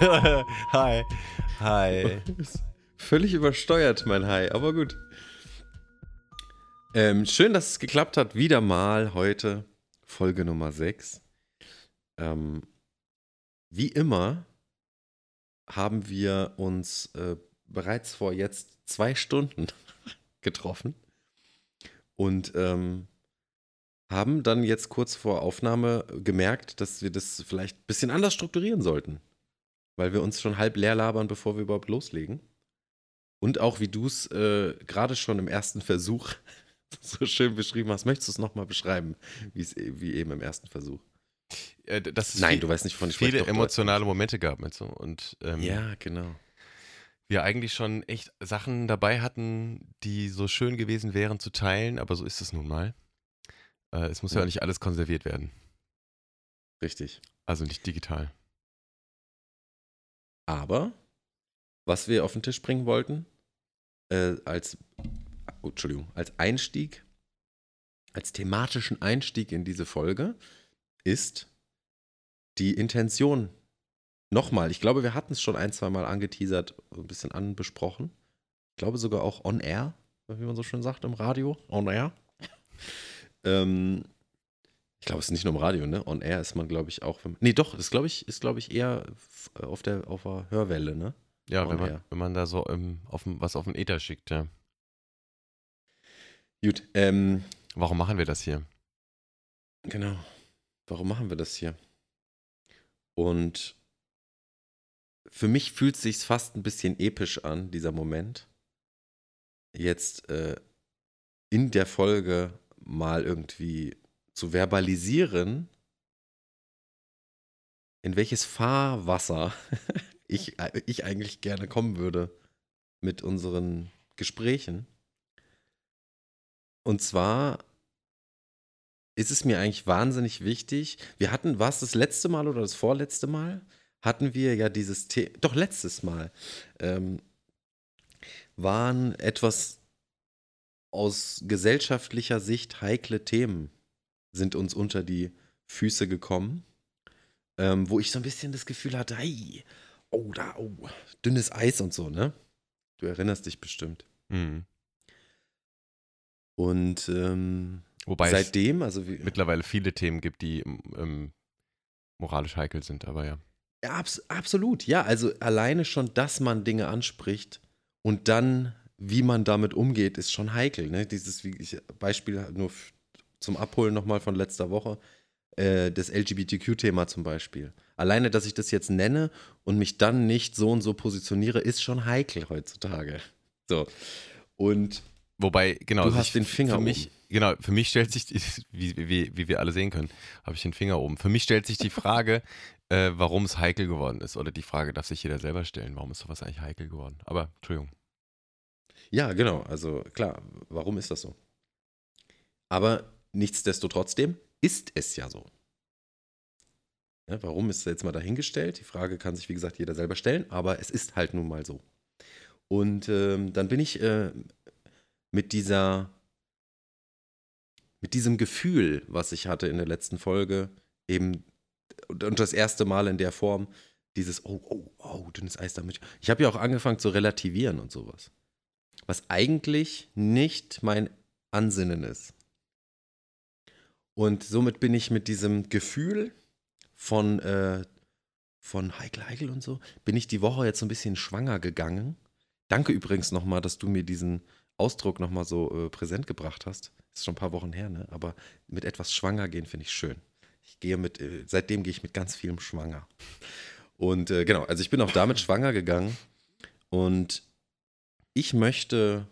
Hi. Hi. Völlig übersteuert, mein Hi, aber gut. Ähm, schön, dass es geklappt hat. Wieder mal heute Folge Nummer 6. Ähm, wie immer haben wir uns äh, bereits vor jetzt zwei Stunden getroffen und ähm, haben dann jetzt kurz vor Aufnahme gemerkt, dass wir das vielleicht ein bisschen anders strukturieren sollten, weil wir uns schon halb leer labern, bevor wir überhaupt loslegen. Und auch wie du es äh, gerade schon im ersten Versuch so schön beschrieben hast, möchtest du es nochmal beschreiben, wie eben im ersten Versuch? Äh, Nein, viel, du weißt nicht, von ich viele spreche, doch, du emotionale Momente gab so und ähm, Ja, genau. wir eigentlich schon echt Sachen dabei hatten, die so schön gewesen wären zu teilen, aber so ist es nun mal. Äh, es muss ja Ja. nicht alles konserviert werden, Richtig. also nicht digital. Aber was wir auf den Tisch bringen wollten, äh, als, oh, Entschuldigung, als Einstieg, als thematischen Einstieg in diese Folge, ist die Intention. Nochmal, ich glaube, wir hatten es schon ein, zwei Mal angeteasert, ein bisschen anbesprochen. Ich glaube sogar auch on air, wie man so schön sagt im Radio. On air. ähm, ich glaube, es ist nicht nur im Radio, ne? On air ist man, glaube ich, auch. Wenn, nee, doch, das glaube ich, ist, glaube ich, eher f- auf der, auf der Hörwelle, ne? Ja, On wenn man, air. wenn man da so ähm, auf, was auf den Ether schickt, ja. Gut, ähm, Warum machen wir das hier? genau. Warum machen wir das hier? Und für mich fühlt es sich fast ein bisschen episch an, dieser Moment. Jetzt äh, in der Folge mal irgendwie zu verbalisieren, in welches Fahrwasser ich, ich eigentlich gerne kommen würde mit unseren Gesprächen. Und zwar ist es mir eigentlich wahnsinnig wichtig. Wir hatten, war es das letzte Mal oder das vorletzte Mal? Hatten wir ja dieses Thema, doch letztes Mal, ähm, waren etwas aus gesellschaftlicher Sicht heikle Themen sind uns unter die Füße gekommen, ähm, wo ich so ein bisschen das Gefühl hatte, hey, oh, da, oh, dünnes Eis und so, ne? Du erinnerst dich bestimmt. Mhm. Und ähm, Wobei seitdem, also wie, mittlerweile viele Themen gibt, die ähm, moralisch heikel sind, aber ja. Ja, abs absolut. Ja, also alleine schon, dass man Dinge anspricht und dann, wie man damit umgeht, ist schon heikel. Ne? Dieses wie ich, Beispiel nur zum Abholen nochmal von letzter Woche, äh, das LGBTQ-Thema zum Beispiel. Alleine, dass ich das jetzt nenne und mich dann nicht so und so positioniere, ist schon heikel heutzutage. So. Und Wobei, genau. Du also hast den Finger für mich, oben. Genau, für mich stellt sich, wie, wie, wie wir alle sehen können, habe ich den Finger oben. Für mich stellt sich die Frage, äh, warum es heikel geworden ist. Oder die Frage darf sich jeder selber stellen, warum ist sowas eigentlich heikel geworden. Aber, Entschuldigung. Ja, genau. Also klar, warum ist das so? Aber nichtsdestotrotzdem ist es ja so. Ja, warum ist jetzt mal dahingestellt? Die Frage kann sich, wie gesagt, jeder selber stellen, aber es ist halt nun mal so. Und ähm, dann bin ich äh, mit dieser, mit diesem Gefühl, was ich hatte in der letzten Folge, eben und, und das erste Mal in der Form, dieses, oh, oh, oh, dünnes Eis damit. Ich habe ja auch angefangen zu relativieren und sowas was eigentlich nicht mein Ansinnen ist. Und somit bin ich mit diesem Gefühl von, äh, von Heikel, Heikel und so, bin ich die Woche jetzt so ein bisschen schwanger gegangen. Danke übrigens nochmal, dass du mir diesen Ausdruck nochmal so äh, präsent gebracht hast. Ist schon ein paar Wochen her, ne? Aber mit etwas schwanger gehen finde ich schön. Ich gehe mit, äh, seitdem gehe ich mit ganz vielem schwanger. Und äh, genau, also ich bin auch damit schwanger gegangen und ich möchte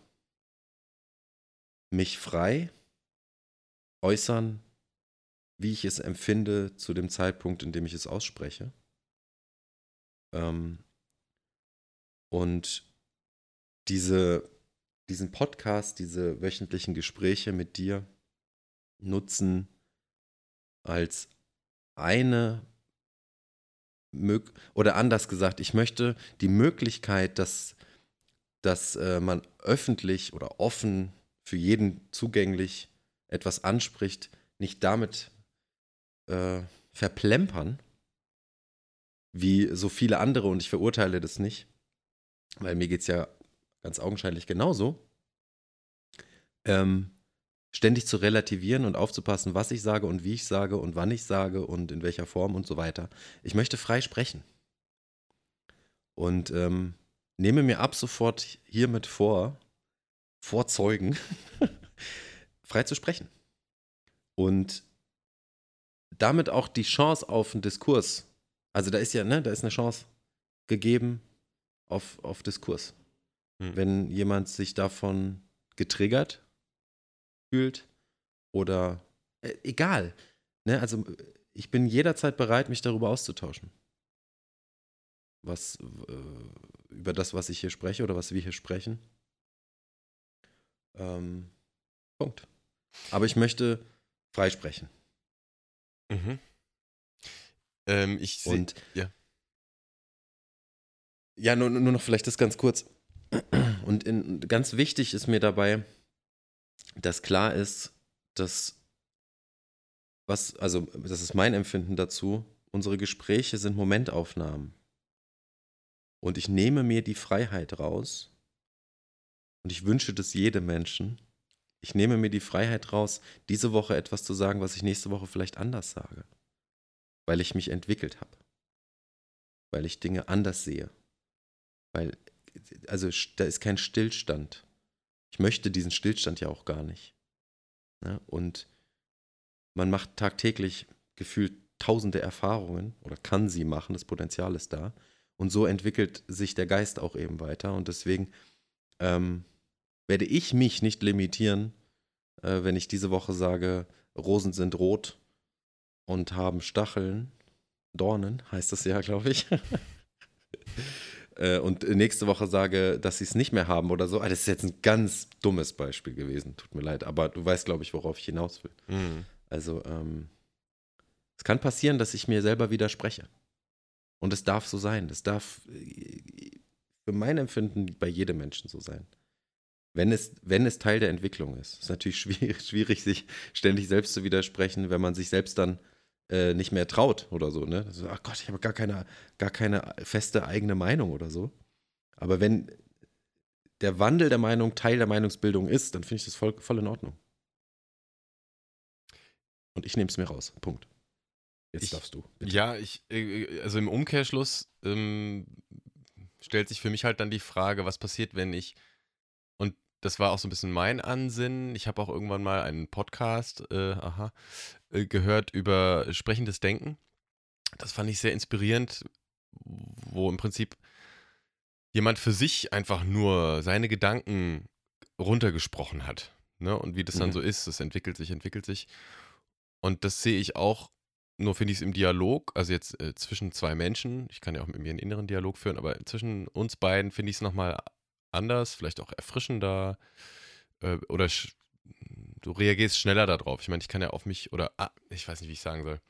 mich frei äußern, wie ich es empfinde zu dem Zeitpunkt, in dem ich es ausspreche. Ähm, und diese, diesen Podcast, diese wöchentlichen Gespräche mit dir nutzen als eine oder anders gesagt, ich möchte die Möglichkeit, dass dass äh, man öffentlich oder offen für jeden zugänglich etwas anspricht, nicht damit äh, verplempern, wie so viele andere und ich verurteile das nicht, weil mir geht es ja ganz augenscheinlich genauso, ähm, ständig zu relativieren und aufzupassen, was ich sage und wie ich sage und wann ich sage und in welcher Form und so weiter. Ich möchte frei sprechen. Und ähm, nehme mir ab sofort hiermit vor, vor Zeugen, frei zu sprechen. Und damit auch die Chance auf einen Diskurs. Also da ist ja, ne, da ist eine Chance gegeben auf, auf Diskurs. Hm. Wenn jemand sich davon getriggert fühlt oder äh, egal. Ne, also ich bin jederzeit bereit, mich darüber auszutauschen. Was, äh, über das, was ich hier spreche oder was wir hier sprechen. Ähm, Punkt. Aber ich möchte freisprechen. Mhm. Ähm, ich sehe. Ja. Ja, nur, nur noch vielleicht das ganz kurz. Und in, ganz wichtig ist mir dabei, dass klar ist, dass was, also das ist mein Empfinden dazu, unsere Gespräche sind Momentaufnahmen. Und ich nehme mir die Freiheit raus, und ich wünsche das jedem Menschen, ich nehme mir die Freiheit raus, diese Woche etwas zu sagen, was ich nächste Woche vielleicht anders sage. Weil ich mich entwickelt habe. Weil ich Dinge anders sehe. Weil, also da ist kein Stillstand. Ich möchte diesen Stillstand ja auch gar nicht. Ja, und man macht tagtäglich gefühlt tausende Erfahrungen oder kann sie machen, das Potenzial ist da. Und so entwickelt sich der Geist auch eben weiter. Und deswegen ähm, werde ich mich nicht limitieren, äh, wenn ich diese Woche sage, Rosen sind rot und haben Stacheln, Dornen heißt das ja, glaube ich. äh, und nächste Woche sage, dass sie es nicht mehr haben oder so. Ah, das ist jetzt ein ganz dummes Beispiel gewesen, tut mir leid, aber du weißt, glaube ich, worauf ich hinaus will. Mhm. Also, ähm, es kann passieren, dass ich mir selber widerspreche. Und es darf so sein. Es darf äh, für mein Empfinden bei jedem Menschen so sein wenn es, wenn es Teil der Entwicklung ist. Es ist natürlich schwierig, schwierig, sich ständig selbst zu widersprechen, wenn man sich selbst dann äh, nicht mehr traut oder so. Ne? Also, ach Gott, ich habe gar keine, gar keine feste eigene Meinung oder so. Aber wenn der Wandel der Meinung Teil der Meinungsbildung ist, dann finde ich das voll, voll in Ordnung. Und ich nehme es mir raus. Punkt. Jetzt ich, darfst du. Bitte. Ja, ich, äh, also im Umkehrschluss ähm, stellt sich für mich halt dann die Frage, was passiert, wenn ich das war auch so ein bisschen mein Ansinnen. Ich habe auch irgendwann mal einen Podcast äh, aha, äh, gehört über sprechendes Denken. Das fand ich sehr inspirierend, wo im Prinzip jemand für sich einfach nur seine Gedanken runtergesprochen hat. Ne? Und wie das dann mhm. so ist, das entwickelt sich, entwickelt sich. Und das sehe ich auch, nur finde ich es im Dialog, also jetzt äh, zwischen zwei Menschen, ich kann ja auch mit mir einen inneren Dialog führen, aber zwischen uns beiden finde ich es nochmal anders, vielleicht auch erfrischender äh, oder du reagierst schneller darauf. Ich meine, ich kann ja auf mich oder ah, ich weiß nicht, wie ich sagen soll.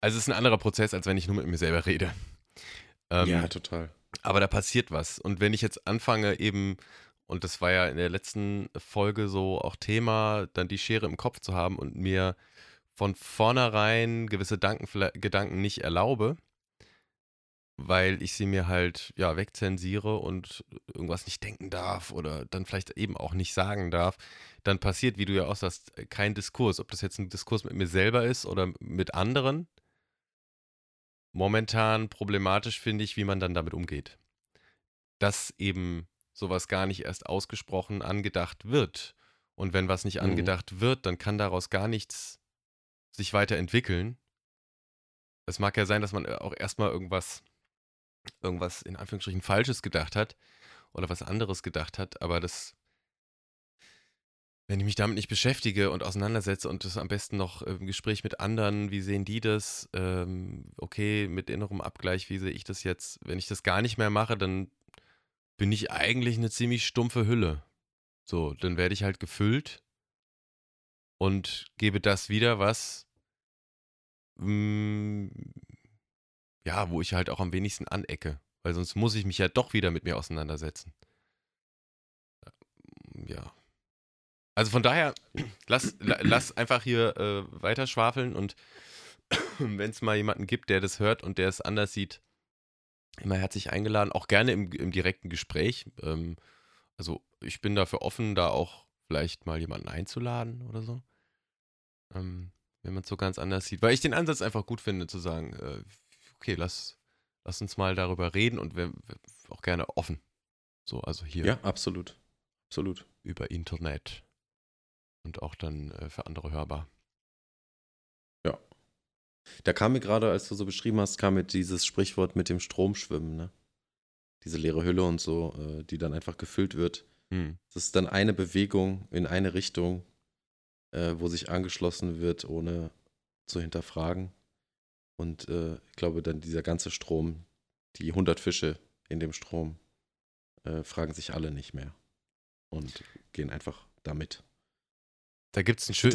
Also es ist ein anderer Prozess, als wenn ich nur mit mir selber rede. Ähm, ja, total. Aber da passiert was. Und wenn ich jetzt anfange, eben, und das war ja in der letzten Folge so auch Thema, dann die Schere im Kopf zu haben und mir von vornherein gewisse Gedanken nicht erlaube, weil ich sie mir halt ja wegzensiere und irgendwas nicht denken darf oder dann vielleicht eben auch nicht sagen darf, dann passiert, wie du ja auch sagst, kein Diskurs. Ob das jetzt ein Diskurs mit mir selber ist oder mit anderen. Momentan problematisch finde ich, wie man dann damit umgeht. Dass eben sowas gar nicht erst ausgesprochen angedacht wird. Und wenn was nicht mhm. angedacht wird, dann kann daraus gar nichts sich weiterentwickeln. Es mag ja sein, dass man auch erstmal irgendwas irgendwas in Anführungsstrichen Falsches gedacht hat oder was anderes gedacht hat, aber das, wenn ich mich damit nicht beschäftige und auseinandersetze und das am besten noch im Gespräch mit anderen, wie sehen die das? Ähm, okay, mit innerem Abgleich, wie sehe ich das jetzt? Wenn ich das gar nicht mehr mache, dann bin ich eigentlich eine ziemlich stumpfe Hülle. So, dann werde ich halt gefüllt und gebe das wieder, was mm, ja, wo ich halt auch am wenigsten anecke. Weil sonst muss ich mich ja doch wieder mit mir auseinandersetzen. Ja. Also von daher, lass, lass einfach hier äh, weiter schwafeln und wenn es mal jemanden gibt, der das hört und der es anders sieht, immer herzlich eingeladen, auch gerne im, im direkten Gespräch. Ähm, also ich bin dafür offen, da auch vielleicht mal jemanden einzuladen oder so. Ähm, wenn man es so ganz anders sieht. Weil ich den Ansatz einfach gut finde, zu sagen, äh, okay, lass, lass uns mal darüber reden und wir, wir auch gerne offen. So, also hier. Ja, absolut. Absolut. Über Internet. Und auch dann äh, für andere hörbar. Ja. Da kam mir gerade, als du so beschrieben hast, kam mir dieses Sprichwort mit dem Stromschwimmen, ne? Diese leere Hülle und so, äh, die dann einfach gefüllt wird. Hm. Das ist dann eine Bewegung in eine Richtung, äh, wo sich angeschlossen wird, ohne zu hinterfragen. Und äh, ich glaube, dann dieser ganze Strom, die 100 Fische in dem Strom, äh, fragen sich alle nicht mehr und gehen einfach damit. Da gibt es ein, schön,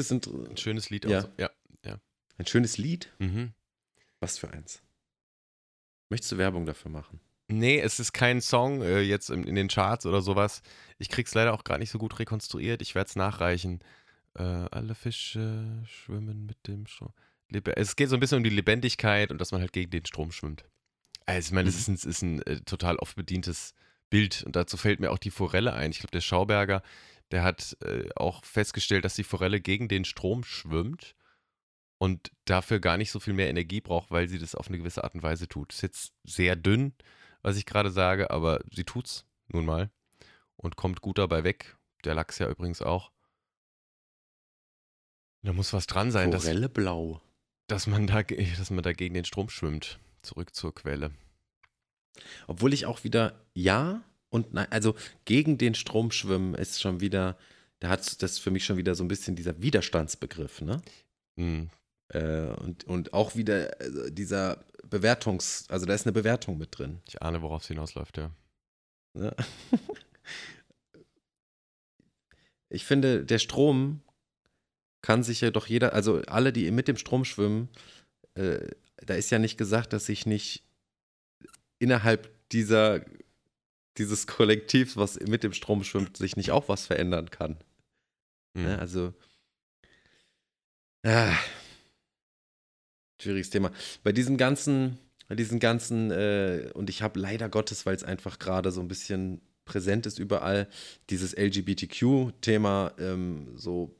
ein, schönes Lied. Ja. Also. ja, ja. Ein schönes Lied? Mhm. Was für eins? Möchtest du Werbung dafür machen? Nee, es ist kein Song äh, jetzt in, in, den Charts oder sowas. Ich krieg's leider auch gar nicht so gut rekonstruiert. Ich werde es nachreichen. Äh, alle Fische schwimmen mit dem Strom. Es geht so ein bisschen um die Lebendigkeit und dass man halt gegen den Strom schwimmt. Also, ich meine, es mhm. ist ein, ist ein äh, total oft bedientes Bild. Und dazu fällt mir auch die Forelle ein. Ich glaube, der Schauberger, der hat äh, auch festgestellt, dass die Forelle gegen den Strom schwimmt und dafür gar nicht so viel mehr Energie braucht, weil sie das auf eine gewisse Art und Weise tut. Ist jetzt sehr dünn, was ich gerade sage, aber sie tut's nun mal und kommt gut dabei weg. Der Lachs ja übrigens auch. Da muss was dran sein. Forelle blau. Dass man, da, dass man da gegen den Strom schwimmt. Zurück zur Quelle. Obwohl ich auch wieder ja und nein, also gegen den Strom schwimmen ist schon wieder, da hat das für mich schon wieder so ein bisschen dieser Widerstandsbegriff, ne? Mhm. Äh, und, und auch wieder also dieser Bewertungs-, also da ist eine Bewertung mit drin. Ich ahne, worauf es hinausläuft, ja. ja. ich finde, der Strom kann sich ja doch jeder, also alle, die mit dem Strom schwimmen, äh, da ist ja nicht gesagt, dass sich nicht innerhalb dieser, dieses Kollektivs, was mit dem Strom schwimmt, sich nicht auch was verändern kann. Mhm. Ja, also, ah, schwieriges Thema. Bei diesem ganzen, bei diesen ganzen, äh, und ich habe leider Gottes, weil es einfach gerade so ein bisschen präsent ist überall, dieses LGBTQ-Thema ähm, so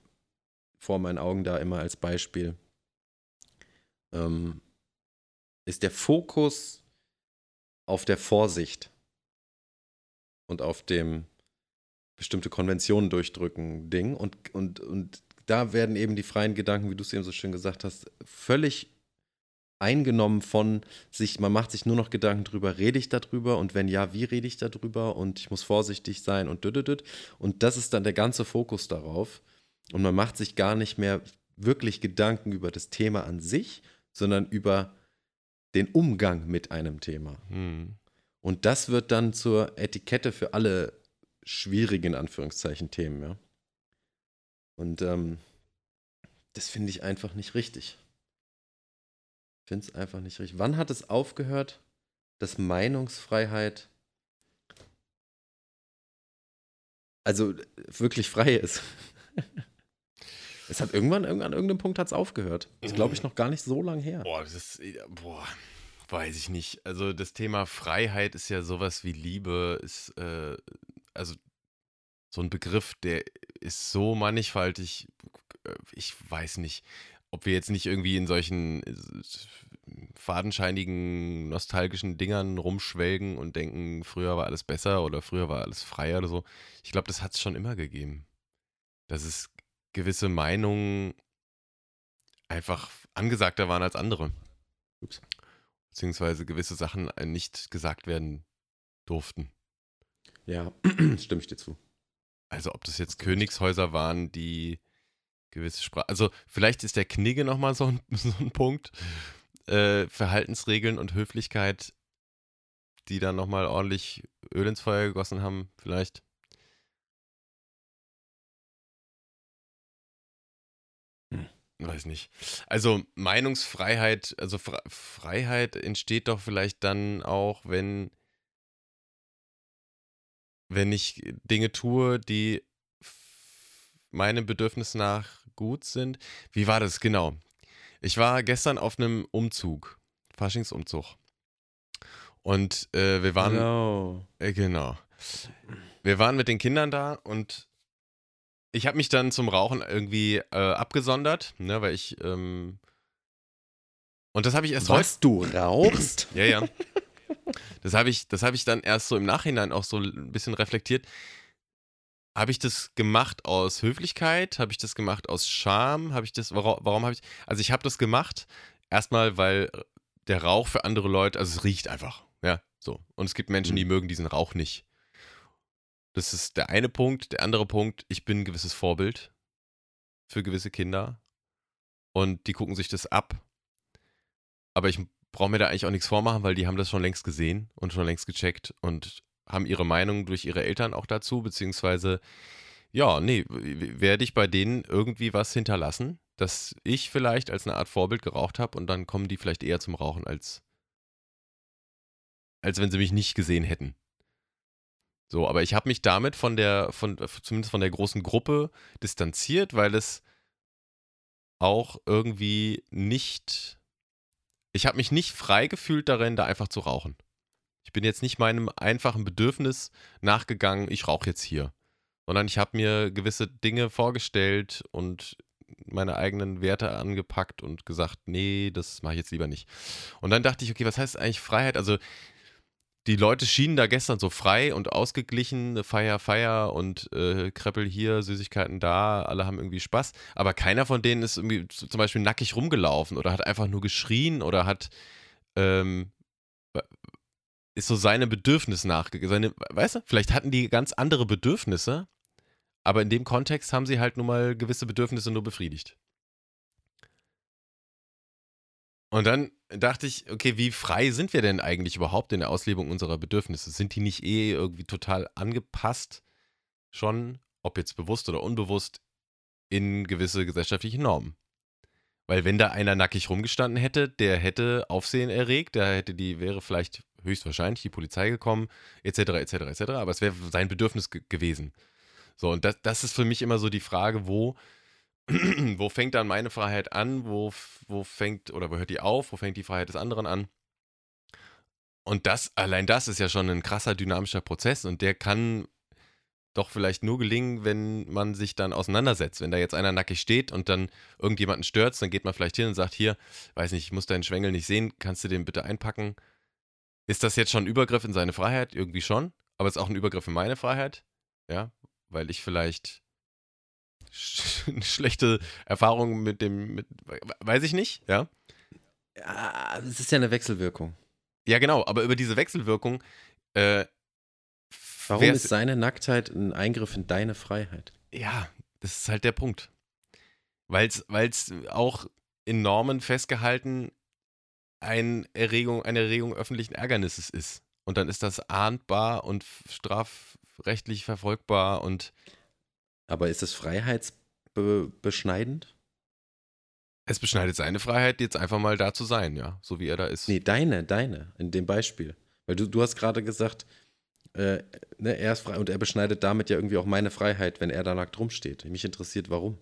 vor meinen Augen da immer als Beispiel, ähm, ist der Fokus auf der Vorsicht und auf dem bestimmte Konventionen durchdrücken Ding. Und, und, und da werden eben die freien Gedanken, wie du es eben so schön gesagt hast, völlig eingenommen von sich, man macht sich nur noch Gedanken drüber, rede ich darüber und wenn ja, wie rede ich darüber und ich muss vorsichtig sein und düdüdüd. Und das ist dann der ganze Fokus darauf. Und man macht sich gar nicht mehr wirklich Gedanken über das Thema an sich, sondern über den Umgang mit einem Thema. Hm. Und das wird dann zur Etikette für alle schwierigen, Anführungszeichen, Themen, ja. Und ähm, das finde ich einfach nicht richtig. Ich finde es einfach nicht richtig. Wann hat es aufgehört, dass Meinungsfreiheit also wirklich frei ist? Es hat irgendwann, irgendwann an irgendeinem Punkt hat es aufgehört. Das glaube ich noch gar nicht so lange her. Boah, das ist, boah, weiß ich nicht. Also das Thema Freiheit ist ja sowas wie Liebe, ist, äh, also so ein Begriff, der ist so mannigfaltig. Äh, ich weiß nicht, ob wir jetzt nicht irgendwie in solchen äh, fadenscheinigen, nostalgischen Dingern rumschwelgen und denken, früher war alles besser oder früher war alles freier oder so. Ich glaube, das hat es schon immer gegeben. Dass es gewisse Meinungen einfach angesagter waren als andere. Ups. Beziehungsweise gewisse Sachen äh, nicht gesagt werden durften. Ja, stimme ich dir zu. Also ob das jetzt Königshäuser waren, die gewisse Sprache. Also vielleicht ist der Knigge nochmal so ein, so ein Punkt. Äh, Verhaltensregeln und Höflichkeit, die dann nochmal ordentlich Öl ins Feuer gegossen haben, vielleicht. Weiß nicht. Also Meinungsfreiheit, also Fre Freiheit entsteht doch vielleicht dann auch, wenn, wenn ich Dinge tue, die meinem Bedürfnis nach gut sind. Wie war das genau? Ich war gestern auf einem Umzug, Faschingsumzug. Und äh, wir waren. Genau. Äh, genau. Wir waren mit den Kindern da und ich habe mich dann zum Rauchen irgendwie äh, abgesondert, ne, weil ich. Ähm, und das habe ich erst heute. Was, du rauchst? Ja, ja. Das habe ich, das habe ich dann erst so im Nachhinein auch so ein bisschen reflektiert. Habe ich das gemacht aus Höflichkeit? Habe ich das gemacht aus Scham? Habe ich das, warum, warum habe ich, also ich habe das gemacht, erstmal, weil der Rauch für andere Leute, also es riecht einfach, ja, so. Und es gibt Menschen, die Mhm. mögen diesen Rauch nicht. Das ist der eine Punkt. Der andere Punkt, ich bin ein gewisses Vorbild für gewisse Kinder. Und die gucken sich das ab. Aber ich brauche mir da eigentlich auch nichts vormachen, weil die haben das schon längst gesehen und schon längst gecheckt und haben ihre Meinung durch ihre Eltern auch dazu, beziehungsweise, ja, nee, werde ich bei denen irgendwie was hinterlassen, dass ich vielleicht als eine Art Vorbild geraucht habe und dann kommen die vielleicht eher zum Rauchen, als, als wenn sie mich nicht gesehen hätten. So, aber ich habe mich damit von der, von, zumindest von der großen Gruppe distanziert, weil es auch irgendwie nicht. Ich habe mich nicht frei gefühlt darin, da einfach zu rauchen. Ich bin jetzt nicht meinem einfachen Bedürfnis nachgegangen, ich rauche jetzt hier. Sondern ich habe mir gewisse Dinge vorgestellt und meine eigenen Werte angepackt und gesagt, nee, das mache ich jetzt lieber nicht. Und dann dachte ich, okay, was heißt eigentlich Freiheit? Also die Leute schienen da gestern so frei und ausgeglichen, Feier, Feier und äh, Kreppel hier, Süßigkeiten da, alle haben irgendwie Spaß. Aber keiner von denen ist irgendwie zum Beispiel nackig rumgelaufen oder hat einfach nur geschrien oder hat, ähm, ist so seine Bedürfnisse nachgegangen. Weißt du, vielleicht hatten die ganz andere Bedürfnisse, aber in dem Kontext haben sie halt nun mal gewisse Bedürfnisse nur befriedigt. Und dann dachte ich, okay, wie frei sind wir denn eigentlich überhaupt in der Auslebung unserer Bedürfnisse? Sind die nicht eh irgendwie total angepasst schon, ob jetzt bewusst oder unbewusst, in gewisse gesellschaftliche Normen? Weil wenn da einer nackig rumgestanden hätte, der hätte Aufsehen erregt, der hätte die, wäre vielleicht höchstwahrscheinlich die Polizei gekommen, etc., etc., etc., aber es wäre sein Bedürfnis ge gewesen. So, und das, das ist für mich immer so die Frage, wo, wo fängt dann meine Freiheit an, wo, wo fängt, oder wo hört die auf, wo fängt die Freiheit des anderen an? Und das, allein das ist ja schon ein krasser dynamischer Prozess und der kann doch vielleicht nur gelingen, wenn man sich dann auseinandersetzt. Wenn da jetzt einer nackig steht und dann irgendjemanden stört, dann geht man vielleicht hin und sagt, hier, weiß nicht, ich muss deinen Schwengel nicht sehen, kannst du den bitte einpacken? Ist das jetzt schon ein Übergriff in seine Freiheit? Irgendwie schon, aber es ist auch ein Übergriff in meine Freiheit, ja, weil ich vielleicht sch schlechte Erfahrung mit dem, mit, weiß ich nicht, ja. Ja, es ist ja eine Wechselwirkung. Ja, genau, aber über diese Wechselwirkung, äh, Warum ist seine Nacktheit ein Eingriff in deine Freiheit? Ja, das ist halt der Punkt. Weil es auch in Normen festgehalten ein Erregung, eine Erregung öffentlichen Ärgernisses ist. Und dann ist das ahndbar und strafrechtlich verfolgbar und Aber ist es freiheitsbeschneidend? es beschneidet seine Freiheit, jetzt einfach mal da zu sein, ja, so wie er da ist. Nee, deine, deine, in dem Beispiel. Weil du, du hast gerade gesagt, äh, ne, er ist frei und er beschneidet damit ja irgendwie auch meine Freiheit, wenn er da nackt rumsteht. Mich interessiert, warum.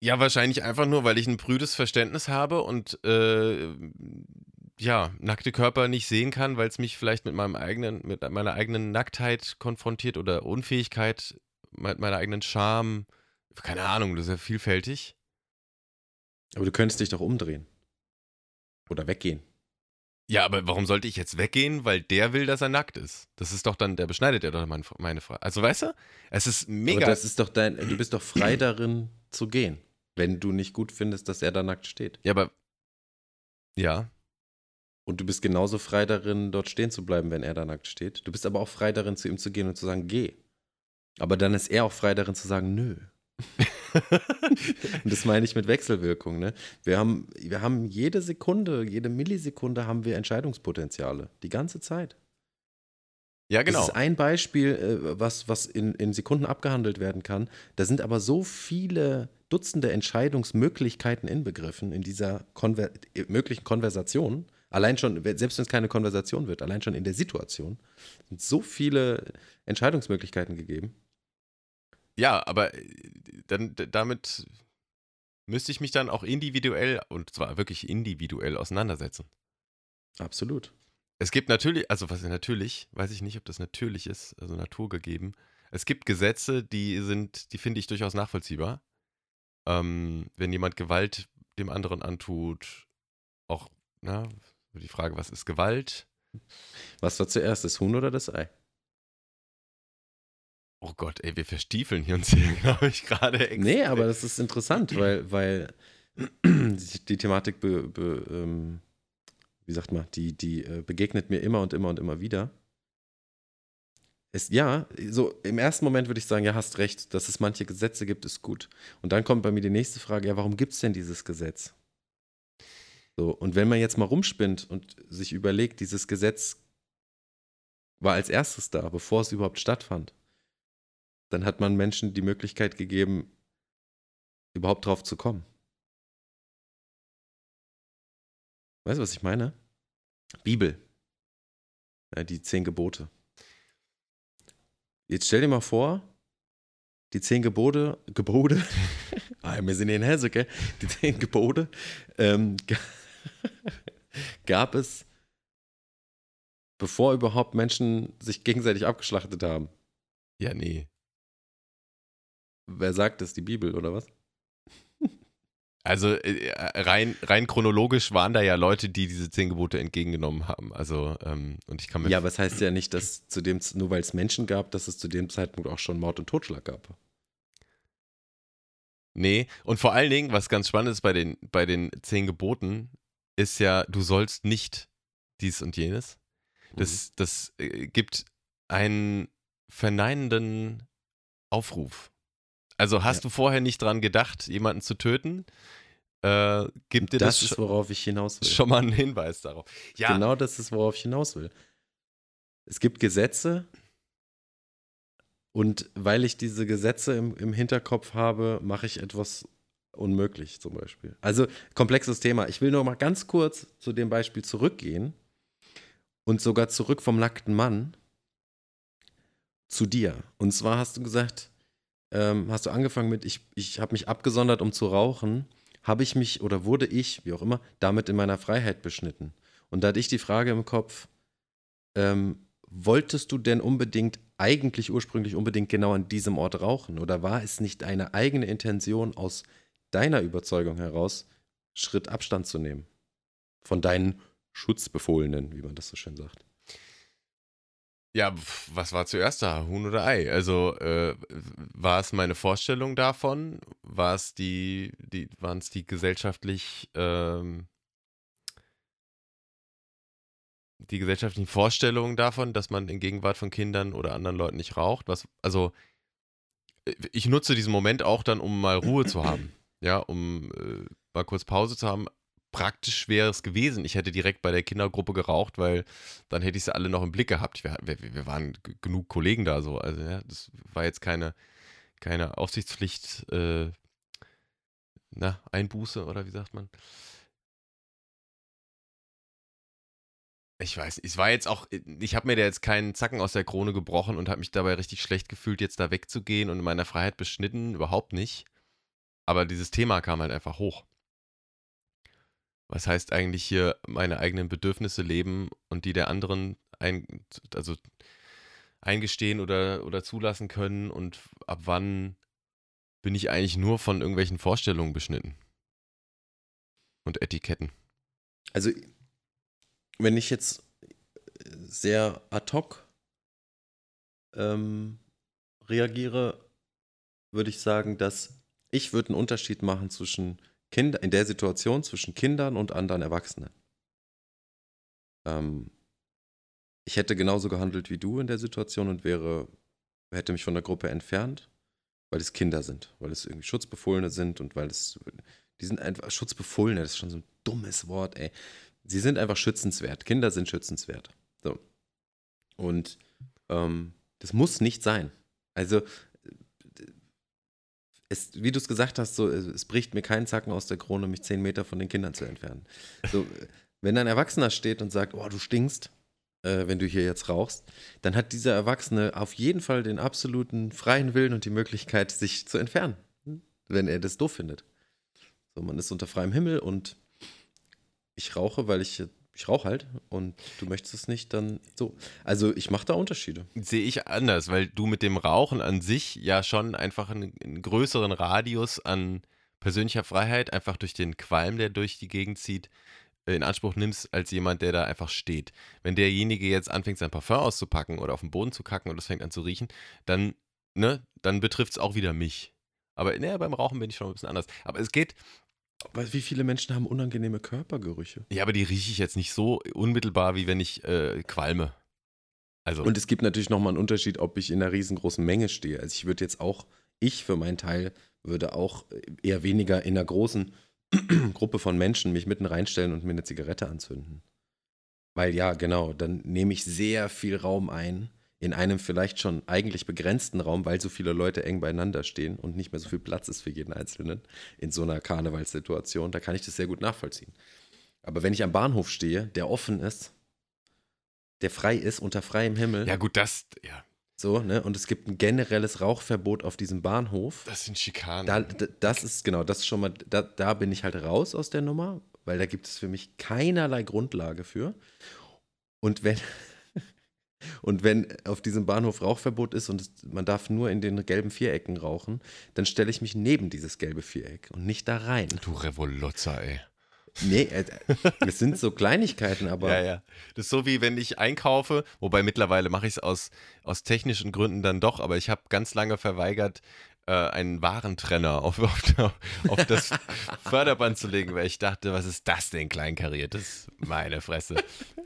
Ja, wahrscheinlich einfach nur, weil ich ein prüdes Verständnis habe und äh, ja, nackte Körper nicht sehen kann, weil es mich vielleicht mit meinem eigenen, mit meiner eigenen Nacktheit konfrontiert oder Unfähigkeit, mit meiner eigenen Scham. Keine Ahnung, das ist ja vielfältig. Aber du könntest dich doch umdrehen. Oder weggehen. Ja, aber warum sollte ich jetzt weggehen? Weil der will, dass er nackt ist. Das ist doch dann, der beschneidet ja doch meine, meine Frage. Also weißt du, es ist mega. Aber das ist doch dein, du bist doch frei darin zu gehen, wenn du nicht gut findest, dass er da nackt steht. ja, aber. Ja. Und du bist genauso frei darin, dort stehen zu bleiben, wenn er da nackt steht. Du bist aber auch frei darin, zu ihm zu gehen und zu sagen, geh. Aber dann ist er auch frei darin zu sagen, nö. Und das meine ich mit Wechselwirkung. Ne? Wir, haben, wir haben jede Sekunde, jede Millisekunde haben wir Entscheidungspotenziale. Die ganze Zeit. ja, genau. Das ist ein Beispiel, äh, was, was in, in Sekunden abgehandelt werden kann. Da sind aber so viele Dutzende Entscheidungsmöglichkeiten inbegriffen in dieser Konver möglichen Konversation. Allein schon, selbst wenn es keine Konversation wird, allein schon in der Situation, sind so viele Entscheidungsmöglichkeiten gegeben. Ja, aber äh, dann damit müsste ich mich dann auch individuell, und zwar wirklich individuell auseinandersetzen. Absolut. Es gibt natürlich, also was natürlich, weiß ich nicht, ob das natürlich ist, also naturgegeben. Es gibt Gesetze, die sind, die finde ich durchaus nachvollziehbar. Ähm, wenn jemand Gewalt dem anderen antut, auch, na, die Frage, was ist Gewalt? Was war zuerst, das Huhn oder das Ei? Oh Gott, ey, wir verstiefeln hier uns hier, glaube ich, gerade. Nee, aber das ist interessant, weil, weil die Thematik, be, be, ähm, wie sagt man, die, die äh, begegnet mir immer und immer und immer wieder. Es, ja, so im ersten Moment würde ich sagen, ja, hast recht, dass es manche Gesetze gibt, ist gut. Und dann kommt bei mir die nächste Frage, ja, warum gibt es denn dieses Gesetz? So, und wenn man jetzt mal rumspinnt und sich überlegt, dieses Gesetz war als erstes da, bevor es überhaupt stattfand, dann hat man Menschen die Möglichkeit gegeben, überhaupt drauf zu kommen. Weißt du, was ich meine? Bibel. Ja, die zehn Gebote. Jetzt stell dir mal vor, die zehn Gebote, Gebote, ah, wir sind in Hesse, gell? Die zehn Gebote ähm, gab es, bevor überhaupt Menschen sich gegenseitig abgeschlachtet haben. Ja, nee. Wer sagt das? Die Bibel oder was? Also äh, rein, rein chronologisch waren da ja Leute, die diese zehn Gebote entgegengenommen haben. Also, ähm, und ich kann mir. Ja, aber es heißt ja nicht, dass zu dem, nur weil es Menschen gab, dass es zu dem Zeitpunkt auch schon Mord und Totschlag gab. Nee, und vor allen Dingen, was ganz spannend ist bei den, bei den zehn Geboten, ist ja, du sollst nicht dies und jenes. Das, mhm. das äh, gibt einen verneinenden Aufruf. Also hast ja. du vorher nicht dran gedacht, jemanden zu töten? Äh, gibt dir das, das ist, worauf ich hinaus will. Schon mal einen Hinweis darauf. Ja. Genau das ist, worauf ich hinaus will. Es gibt Gesetze und weil ich diese Gesetze im, im Hinterkopf habe, mache ich etwas unmöglich zum Beispiel. Also komplexes Thema. Ich will nur mal ganz kurz zu dem Beispiel zurückgehen und sogar zurück vom nackten Mann zu dir. Und zwar hast du gesagt, ähm, hast du angefangen mit, ich, ich habe mich abgesondert, um zu rauchen, habe ich mich oder wurde ich, wie auch immer, damit in meiner Freiheit beschnitten. Und da hatte ich die Frage im Kopf, ähm, wolltest du denn unbedingt, eigentlich ursprünglich unbedingt genau an diesem Ort rauchen? Oder war es nicht eine eigene Intention aus deiner Überzeugung heraus, Schritt Abstand zu nehmen? Von deinen Schutzbefohlenen, wie man das so schön sagt. Ja, was war zuerst da? Huhn oder Ei? Also äh, war es meine Vorstellung davon? War es die, die, waren es die gesellschaftlich, ähm, die gesellschaftlichen Vorstellungen davon, dass man in Gegenwart von Kindern oder anderen Leuten nicht raucht? Was, also ich nutze diesen Moment auch dann, um mal Ruhe zu haben. Ja, um äh, mal kurz Pause zu haben, praktisch wäre es gewesen. Ich hätte direkt bei der Kindergruppe geraucht, weil dann hätte ich sie alle noch im Blick gehabt. Wir, wir, wir waren genug Kollegen da so. Also ja, das war jetzt keine, keine Aufsichtspflicht, äh, na, Einbuße oder wie sagt man? Ich weiß, es war jetzt auch, ich habe mir da jetzt keinen Zacken aus der Krone gebrochen und habe mich dabei richtig schlecht gefühlt, jetzt da wegzugehen und in meiner Freiheit beschnitten, überhaupt nicht. Aber dieses Thema kam halt einfach hoch was heißt eigentlich hier meine eigenen Bedürfnisse leben und die der anderen ein, also eingestehen oder, oder zulassen können und ab wann bin ich eigentlich nur von irgendwelchen Vorstellungen beschnitten und Etiketten. Also wenn ich jetzt sehr ad hoc ähm, reagiere, würde ich sagen, dass ich würde einen Unterschied machen zwischen Kinder, in der Situation zwischen Kindern und anderen Erwachsenen. Ähm, ich hätte genauso gehandelt wie du in der Situation und wäre, hätte mich von der Gruppe entfernt, weil es Kinder sind, weil es irgendwie Schutzbefohlene sind und weil es, die sind einfach, Schutzbefohlene, das ist schon so ein dummes Wort, ey. Sie sind einfach schützenswert. Kinder sind schützenswert. So. Und ähm, das muss nicht sein. Also es, wie du es gesagt hast, so, es bricht mir keinen Zacken aus der Krone, mich zehn Meter von den Kindern zu entfernen. So, wenn ein Erwachsener steht und sagt, oh, du stinkst, äh, wenn du hier jetzt rauchst, dann hat dieser Erwachsene auf jeden Fall den absoluten freien Willen und die Möglichkeit, sich zu entfernen, wenn er das doof findet. So, man ist unter freiem Himmel und ich rauche, weil ich, ich rauche halt und du möchtest es nicht, dann so. Also ich mache da Unterschiede. Sehe ich anders, weil du mit dem Rauchen an sich ja schon einfach einen, einen größeren Radius an persönlicher Freiheit, einfach durch den Qualm, der durch die Gegend zieht, in Anspruch nimmst, als jemand, der da einfach steht. Wenn derjenige jetzt anfängt, sein Parfum auszupacken oder auf den Boden zu kacken und es fängt an zu riechen, dann, ne, dann betrifft es auch wieder mich. Aber ne, beim Rauchen bin ich schon ein bisschen anders. Aber es geht. Weil wie viele Menschen haben unangenehme Körpergerüche? Ja, aber die rieche ich jetzt nicht so unmittelbar, wie wenn ich äh, qualme. Also. Und es gibt natürlich nochmal einen Unterschied, ob ich in einer riesengroßen Menge stehe. Also ich würde jetzt auch, ich für meinen Teil, würde auch eher weniger in einer großen Gruppe von Menschen mich mitten reinstellen und mir eine Zigarette anzünden. Weil ja, genau, dann nehme ich sehr viel Raum ein in einem vielleicht schon eigentlich begrenzten Raum, weil so viele Leute eng beieinander stehen und nicht mehr so viel Platz ist für jeden Einzelnen in so einer Karnevalssituation. Da kann ich das sehr gut nachvollziehen. Aber wenn ich am Bahnhof stehe, der offen ist, der frei ist, unter freiem Himmel. Ja, gut, das, ja. So, ne? Und es gibt ein generelles Rauchverbot auf diesem Bahnhof. Das sind Schikanen. Da, das ist, genau, das ist schon mal, da, da bin ich halt raus aus der Nummer, weil da gibt es für mich keinerlei Grundlage für. Und wenn, und wenn auf diesem Bahnhof Rauchverbot ist und man darf nur in den gelben Vierecken rauchen, dann stelle ich mich neben dieses gelbe Viereck und nicht da rein. Du Revoluzzer, ey. Nee, äh, es sind so Kleinigkeiten, aber. Ja, ja. Das ist so wie wenn ich einkaufe, wobei mittlerweile mache ich es aus, aus technischen Gründen dann doch, aber ich habe ganz lange verweigert, äh, einen Warentrenner auf, auf, auf das Förderband zu legen, weil ich dachte, was ist das denn, kleinkariertes? Meine Fresse.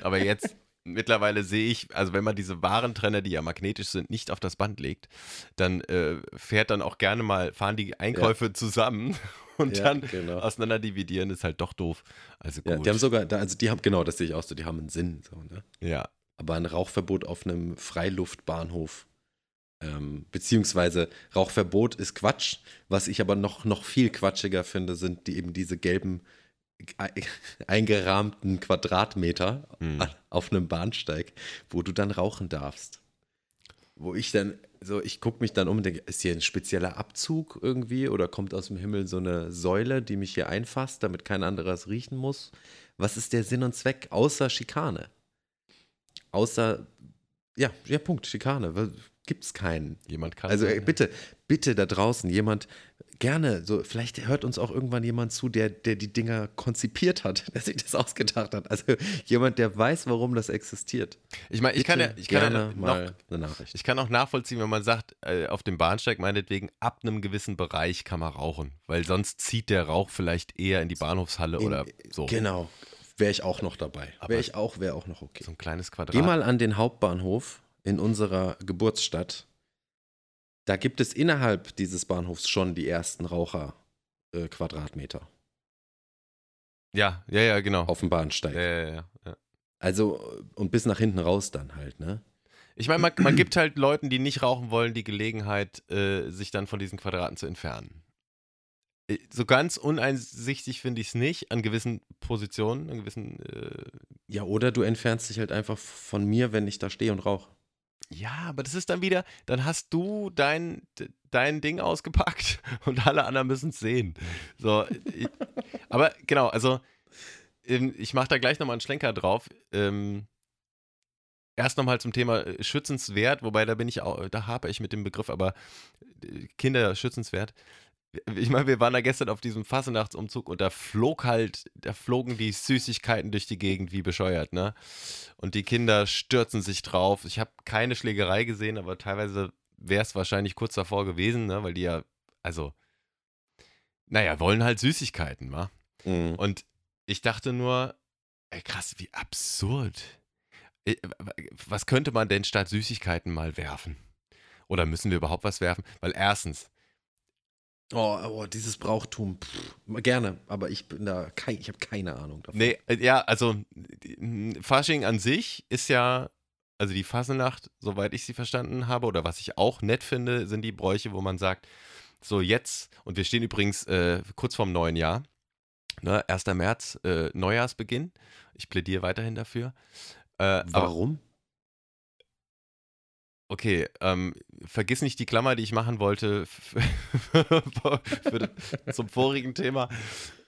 Aber jetzt mittlerweile sehe ich, also wenn man diese Warentrenner, die ja magnetisch sind, nicht auf das Band legt, dann äh, fährt dann auch gerne mal, fahren die Einkäufe ja. zusammen und ja, dann genau. auseinander dividieren ist halt doch doof. Also gut. Ja, die haben sogar, also die haben, genau, das sehe ich auch so, die haben einen Sinn. So, ne? Ja. Aber ein Rauchverbot auf einem Freiluftbahnhof, ähm, beziehungsweise Rauchverbot ist Quatsch. Was ich aber noch, noch viel quatschiger finde, sind die eben diese gelben eingerahmten Quadratmeter mhm. auf einem Bahnsteig, wo du dann rauchen darfst. Wo ich dann so, ich gucke mich dann um und denke, ist hier ein spezieller Abzug irgendwie oder kommt aus dem Himmel so eine Säule, die mich hier einfasst, damit kein anderes riechen muss? Was ist der Sinn und Zweck außer Schikane? Außer, ja, ja, Punkt, Schikane. Gibt es keinen. Jemand kann. Also ey, bitte, bitte da draußen, jemand, gerne, so, vielleicht hört uns auch irgendwann jemand zu, der, der die Dinger konzipiert hat, der sich das ausgedacht hat. Also jemand, der weiß, warum das existiert. Ich meine, ich kann ja, ich kann ja noch, mal eine Nachricht. Ich kann auch nachvollziehen, wenn man sagt, äh, auf dem Bahnsteig meinetwegen, ab einem gewissen Bereich kann man rauchen, weil sonst zieht der Rauch vielleicht eher in die Bahnhofshalle in, oder so. Genau. Wäre ich auch noch dabei. Wäre ich auch, wäre auch noch okay. So ein kleines Quadrat. Geh mal an den Hauptbahnhof in unserer Geburtsstadt da gibt es innerhalb dieses Bahnhofs schon die ersten Raucher-Quadratmeter. Äh, ja, ja, ja, genau. Auf dem Bahnsteig. Ja, ja, ja, ja. Also, und bis nach hinten raus dann halt, ne? Ich meine, man, man, gibt halt Leuten, die nicht rauchen wollen, die Gelegenheit, äh, sich dann von diesen Quadraten zu entfernen. Äh, so ganz uneinsichtig finde ich es nicht, an gewissen Positionen, an gewissen. Äh ja, oder du entfernst dich halt einfach von mir, wenn ich da stehe und rauche. Ja, aber das ist dann wieder, dann hast du dein, dein Ding ausgepackt und alle anderen müssen es sehen. So, ich, aber genau, also ähm, ich mache da gleich nochmal einen Schlenker drauf. Ähm, erst nochmal zum Thema äh, schützenswert, wobei da bin ich auch, da habe ich mit dem Begriff, aber äh, Kinder schützenswert ich meine, wir waren da gestern auf diesem Fasernachtsumzug und da flog halt, da flogen die Süßigkeiten durch die Gegend wie bescheuert, ne? Und die Kinder stürzen sich drauf. Ich habe keine Schlägerei gesehen, aber teilweise wäre es wahrscheinlich kurz davor gewesen, ne? Weil die ja, also, naja, wollen halt Süßigkeiten, wa? Mhm. Und ich dachte nur, ey, krass, wie absurd. Äh, was könnte man denn statt Süßigkeiten mal werfen? Oder müssen wir überhaupt was werfen? Weil erstens, Oh, oh, dieses Brauchtum, pff, gerne, aber ich bin da, kein, ich habe keine Ahnung davon. Nee, äh, ja, also Fasching an sich ist ja, also die Fasenacht, soweit ich sie verstanden habe, oder was ich auch nett finde, sind die Bräuche, wo man sagt, so jetzt, und wir stehen übrigens äh, kurz vorm neuen Jahr, ne, 1. März, äh, Neujahrsbeginn. Ich plädiere weiterhin dafür. Äh, Warum? Okay, ähm, vergiss nicht die Klammer, die ich machen wollte für, zum vorigen Thema.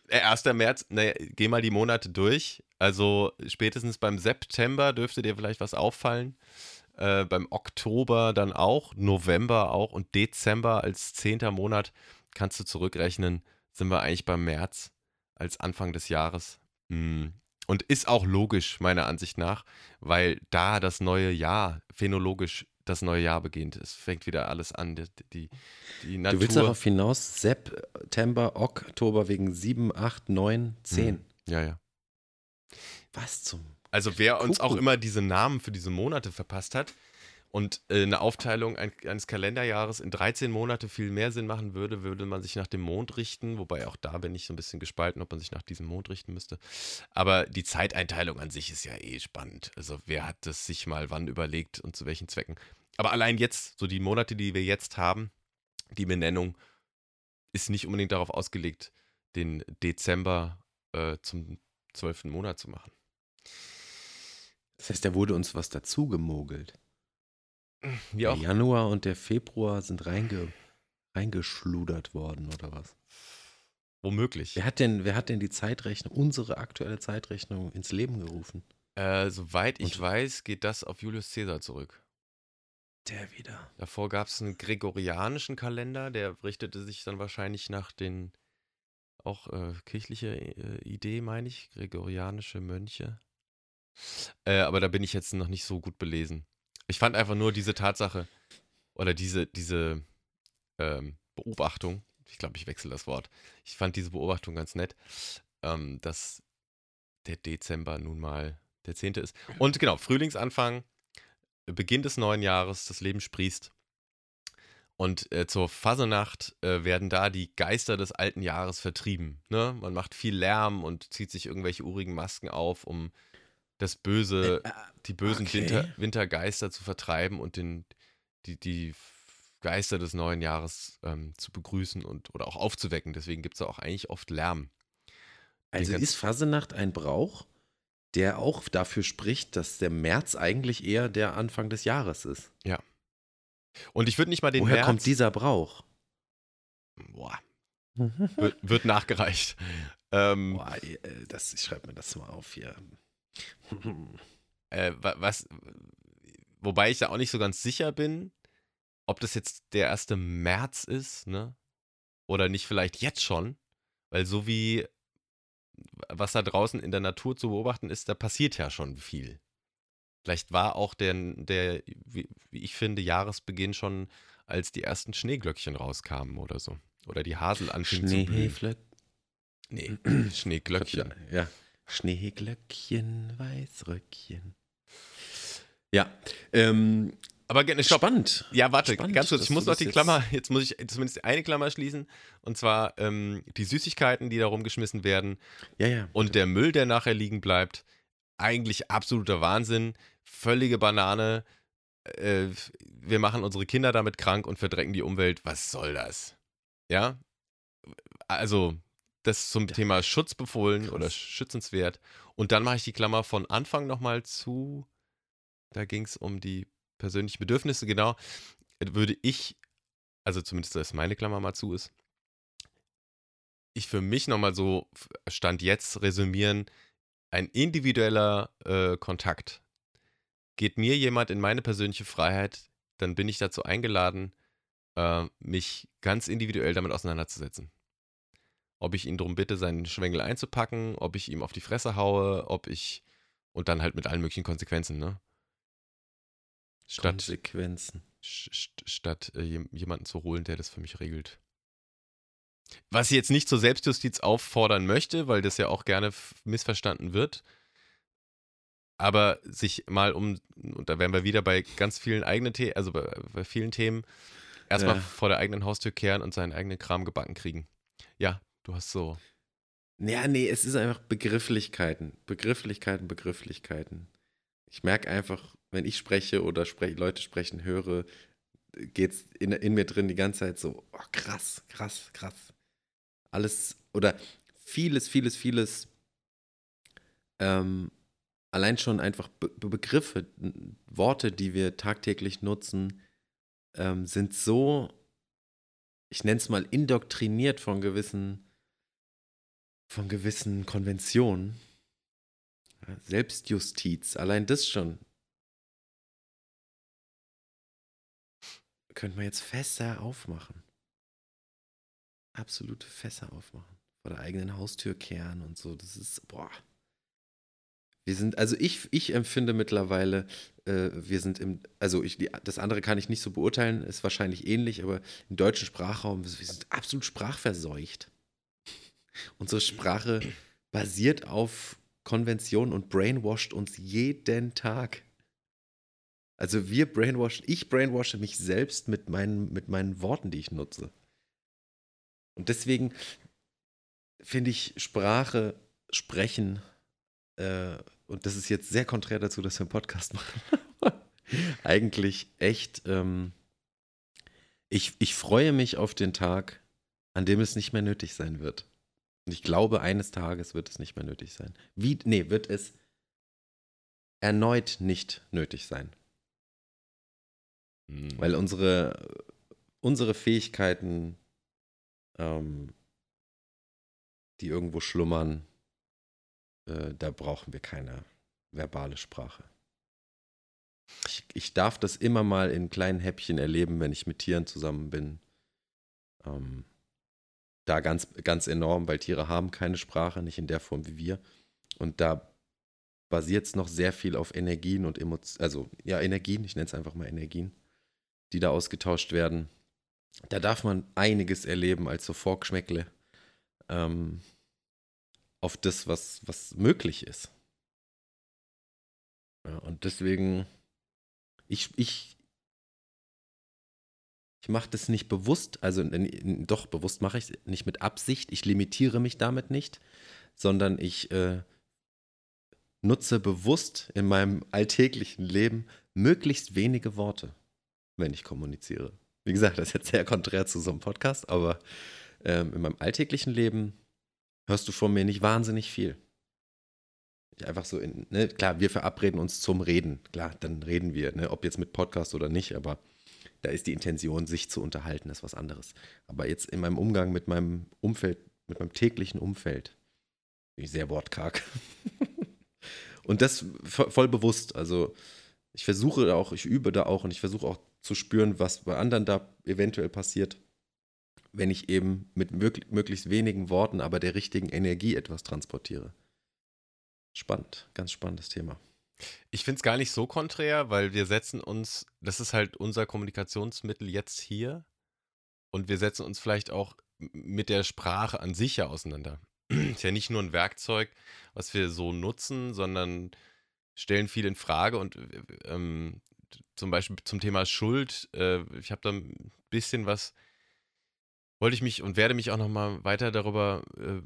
Äh, 1. März, naja, geh mal die Monate durch. Also spätestens beim September dürfte dir vielleicht was auffallen. Äh, beim Oktober dann auch, November auch und Dezember als zehnter Monat kannst du zurückrechnen, sind wir eigentlich beim März als Anfang des Jahres. Hm. Und ist auch logisch, meiner Ansicht nach, weil da das neue Jahr phänologisch das neue Jahr beginnt. Es fängt wieder alles an. Die, die, die Natur. Du willst darauf hinaus, September, Oktober wegen 7, 8, 9, 10. Hm. Ja, ja. Was zum. Also, wer uns auch immer diese Namen für diese Monate verpasst hat, und äh, eine Aufteilung ein, eines Kalenderjahres in 13 Monate viel mehr Sinn machen würde, würde man sich nach dem Mond richten. Wobei auch da bin ich so ein bisschen gespalten, ob man sich nach diesem Mond richten müsste. Aber die Zeiteinteilung an sich ist ja eh spannend. Also wer hat das sich mal wann überlegt und zu welchen Zwecken. Aber allein jetzt, so die Monate, die wir jetzt haben, die Benennung ist nicht unbedingt darauf ausgelegt, den Dezember äh, zum zwölften Monat zu machen. Das heißt, da wurde uns was dazu gemogelt. Wie auch. Der Januar und der Februar sind reinge, reingeschludert worden, oder was? Womöglich. Wer hat, denn, wer hat denn die Zeitrechnung, unsere aktuelle Zeitrechnung ins Leben gerufen? Äh, soweit ich und weiß, geht das auf Julius Caesar zurück. Der wieder. Davor gab es einen gregorianischen Kalender, der richtete sich dann wahrscheinlich nach den auch äh, kirchliche äh, Idee, meine ich, gregorianische Mönche. Äh, aber da bin ich jetzt noch nicht so gut belesen. Ich fand einfach nur diese Tatsache oder diese, diese ähm, Beobachtung, ich glaube, ich wechsle das Wort. Ich fand diese Beobachtung ganz nett, ähm, dass der Dezember nun mal der 10. ist. Und genau, Frühlingsanfang, Beginn des neuen Jahres, das Leben sprießt. Und äh, zur Fasenacht äh, werden da die Geister des alten Jahres vertrieben. Ne? Man macht viel Lärm und zieht sich irgendwelche urigen Masken auf, um das Böse, äh, äh, die bösen okay. Winter, Wintergeister zu vertreiben und den, die, die Geister des neuen Jahres ähm, zu begrüßen und oder auch aufzuwecken. Deswegen gibt es auch eigentlich oft Lärm. Also ist Fasenacht ein Brauch, der auch dafür spricht, dass der März eigentlich eher der Anfang des Jahres ist. Ja. Und ich würde nicht mal den Woher März, kommt dieser Brauch? Boah. wird, wird nachgereicht. Ähm, Boah, äh, das, ich schreibe mir das mal auf hier. Äh, was, wobei ich da auch nicht so ganz sicher bin, ob das jetzt der 1. März ist, ne? Oder nicht vielleicht jetzt schon. Weil so wie was da draußen in der Natur zu beobachten ist, da passiert ja schon viel. Vielleicht war auch der, der wie, wie ich finde, Jahresbeginn schon, als die ersten Schneeglöckchen rauskamen oder so. Oder die Hasel anfing zu blühen. Nee, Schneeglöckchen. Ja. Schneeglöckchen, Weißröckchen. Ja, ähm, aber stopp. spannend. Ja, warte, spannend, ganz kurz. Ich muss noch die Klammer, jetzt muss ich zumindest eine Klammer schließen. Und zwar ähm, die Süßigkeiten, die da rumgeschmissen werden. Ja, ja. Und der Müll, der nachher liegen bleibt. Eigentlich absoluter Wahnsinn. Völlige Banane. Äh, wir machen unsere Kinder damit krank und verdrecken die Umwelt. Was soll das? Ja? Also, das zum Thema Schutz befohlen Krass. oder schützenswert. Und dann mache ich die Klammer von Anfang nochmal zu. Da ging es um die persönlichen Bedürfnisse, genau. Würde ich, also zumindest, dass meine Klammer mal zu ist, ich für mich nochmal so Stand jetzt resümieren, ein individueller äh, Kontakt. Geht mir jemand in meine persönliche Freiheit, dann bin ich dazu eingeladen, äh, mich ganz individuell damit auseinanderzusetzen ob ich ihn darum bitte, seinen Schwengel einzupacken, ob ich ihm auf die Fresse haue, ob ich. Und dann halt mit allen möglichen Konsequenzen, ne? Statt, Konsequenzen. St statt äh, jemanden zu holen, der das für mich regelt. Was ich jetzt nicht zur Selbstjustiz auffordern möchte, weil das ja auch gerne missverstanden wird. Aber sich mal um, und da wären wir wieder bei ganz vielen eigenen Themen, also bei, bei, vielen Themen, erstmal ja. vor der eigenen Haustür kehren und seinen eigenen Kram gebacken kriegen. Ja, Du hast so. Ja, nee, es ist einfach Begrifflichkeiten. Begrifflichkeiten, Begrifflichkeiten. Ich merke einfach, wenn ich spreche oder spre Leute sprechen höre, geht es in, in, mir drin die ganze Zeit so, oh, krass, krass, krass. Alles oder vieles, vieles, vieles ähm, allein schon einfach Be Begriffe, Worte, die wir tagtäglich nutzen, ähm, sind so, ich nenne es mal, indoktriniert von gewissen, von gewissen Konventionen. Selbstjustiz, allein das schon. Könnte man jetzt Fässer aufmachen. Absolute Fässer aufmachen. Vor der eigenen Haustür kehren und so. Das ist, boah. Wir sind, also ich, ich empfinde mittlerweile, äh, wir sind im, also ich, das andere kann ich nicht so beurteilen, ist wahrscheinlich ähnlich, aber im deutschen Sprachraum, wir sind absolut sprachverseucht. Unsere Sprache basiert auf Konventionen und brainwasht uns jeden Tag. Also wir brainwashen, ich brainwashe mich selbst mit meinen, mit meinen Worten, die ich nutze. Und deswegen finde ich Sprache, Sprechen, äh, und das ist jetzt sehr konträr dazu, dass wir einen Podcast machen, eigentlich echt, ähm, ich, ich freue mich auf den Tag, an dem es nicht mehr nötig sein wird. Und ich glaube, eines Tages wird es nicht mehr nötig sein. Wie, nee, wird es erneut nicht nötig sein. Mhm. Weil unsere, unsere Fähigkeiten, ähm, die irgendwo schlummern, äh, da brauchen wir keine verbale Sprache. Ich, ich, darf das immer mal in kleinen Häppchen erleben, wenn ich mit Tieren zusammen bin. Ähm, da ganz, ganz enorm, weil Tiere haben keine Sprache, nicht in der Form wie wir. Und da basiert es noch sehr viel auf Energien und Emotionen, also ja, Energien, ich nenne es einfach mal Energien die da ausgetauscht werden. Da darf man einiges erleben als so Vorgeschmäckle ähm, auf das, was, was möglich ist. Ja, und deswegen, ich, ich, ich mache das nicht bewusst, also doch bewusst mache ich es nicht mit Absicht, ich limitiere mich damit nicht, sondern ich äh, nutze bewusst in meinem alltäglichen Leben möglichst wenige Worte wenn ich kommuniziere. Wie gesagt, das ist jetzt sehr konträr zu so einem Podcast, aber ähm, in meinem alltäglichen Leben hörst du von mir nicht wahnsinnig viel. Einfach so, in, ne, klar, wir verabreden uns zum Reden. Klar, dann reden wir, ne, ob jetzt mit Podcast oder nicht, aber da ist die Intention, sich zu unterhalten, ist was anderes. Aber jetzt in meinem Umgang mit meinem Umfeld, mit meinem täglichen Umfeld, bin ich sehr wortkarg. und das voll bewusst. Also ich versuche auch, ich übe da auch und ich versuche auch zu spüren, was bei anderen da eventuell passiert, wenn ich eben mit möglichst wenigen Worten, aber der richtigen Energie etwas transportiere. Spannend, ganz spannendes Thema. Ich finde es gar nicht so konträr, weil wir setzen uns, das ist halt unser Kommunikationsmittel jetzt hier und wir setzen uns vielleicht auch mit der Sprache an sich ja auseinander. ist ja nicht nur ein Werkzeug, was wir so nutzen, sondern stellen viel in Frage und ähm, zum Beispiel zum Thema Schuld, äh, ich habe da ein bisschen was, wollte ich mich und werde mich auch nochmal weiter darüber äh,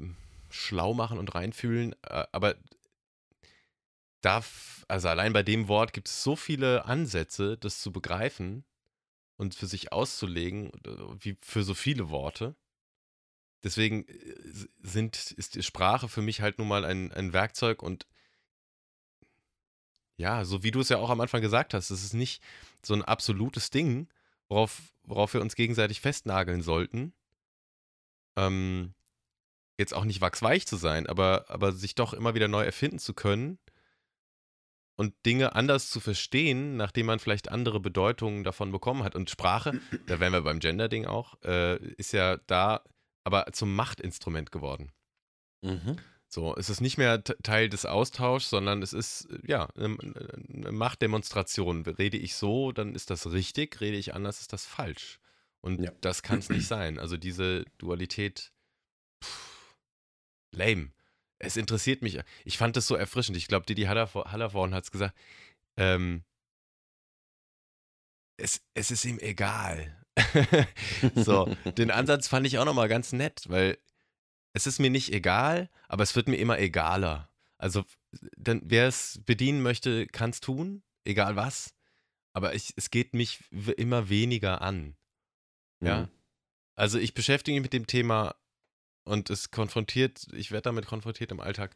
schlau machen und reinfühlen, aber darf, also allein bei dem Wort gibt es so viele Ansätze, das zu begreifen und für sich auszulegen, wie für so viele Worte. Deswegen äh, sind, ist die Sprache für mich halt nun mal ein, ein Werkzeug und ja, so wie du es ja auch am Anfang gesagt hast, es ist nicht so ein absolutes Ding, worauf, worauf wir uns gegenseitig festnageln sollten. Ähm, jetzt auch nicht wachsweich zu sein, aber, aber sich doch immer wieder neu erfinden zu können und Dinge anders zu verstehen, nachdem man vielleicht andere Bedeutungen davon bekommen hat. Und Sprache, da wären wir beim Gender-Ding auch, äh, ist ja da aber zum Machtinstrument geworden. Mhm. So, es ist nicht mehr Teil des Austauschs, sondern es ist, ja, eine, eine Machtdemonstration. Rede ich so, dann ist das richtig, rede ich anders, ist das falsch. Und ja. das kann es nicht sein. Also diese Dualität, pff, lame. Es interessiert mich. Ich fand das so erfrischend. Ich glaube, Didi Hallervorn hat es gesagt. Ähm, es, es ist ihm egal. so, den Ansatz fand ich auch nochmal ganz nett, weil es ist mir nicht egal, aber es wird mir immer egaler. Also, dann, wer es bedienen möchte, kann es tun, egal was. Aber ich, es geht mich immer weniger an. Ja. Mhm. Also ich beschäftige mich mit dem Thema und es konfrontiert, ich werde damit konfrontiert im Alltag.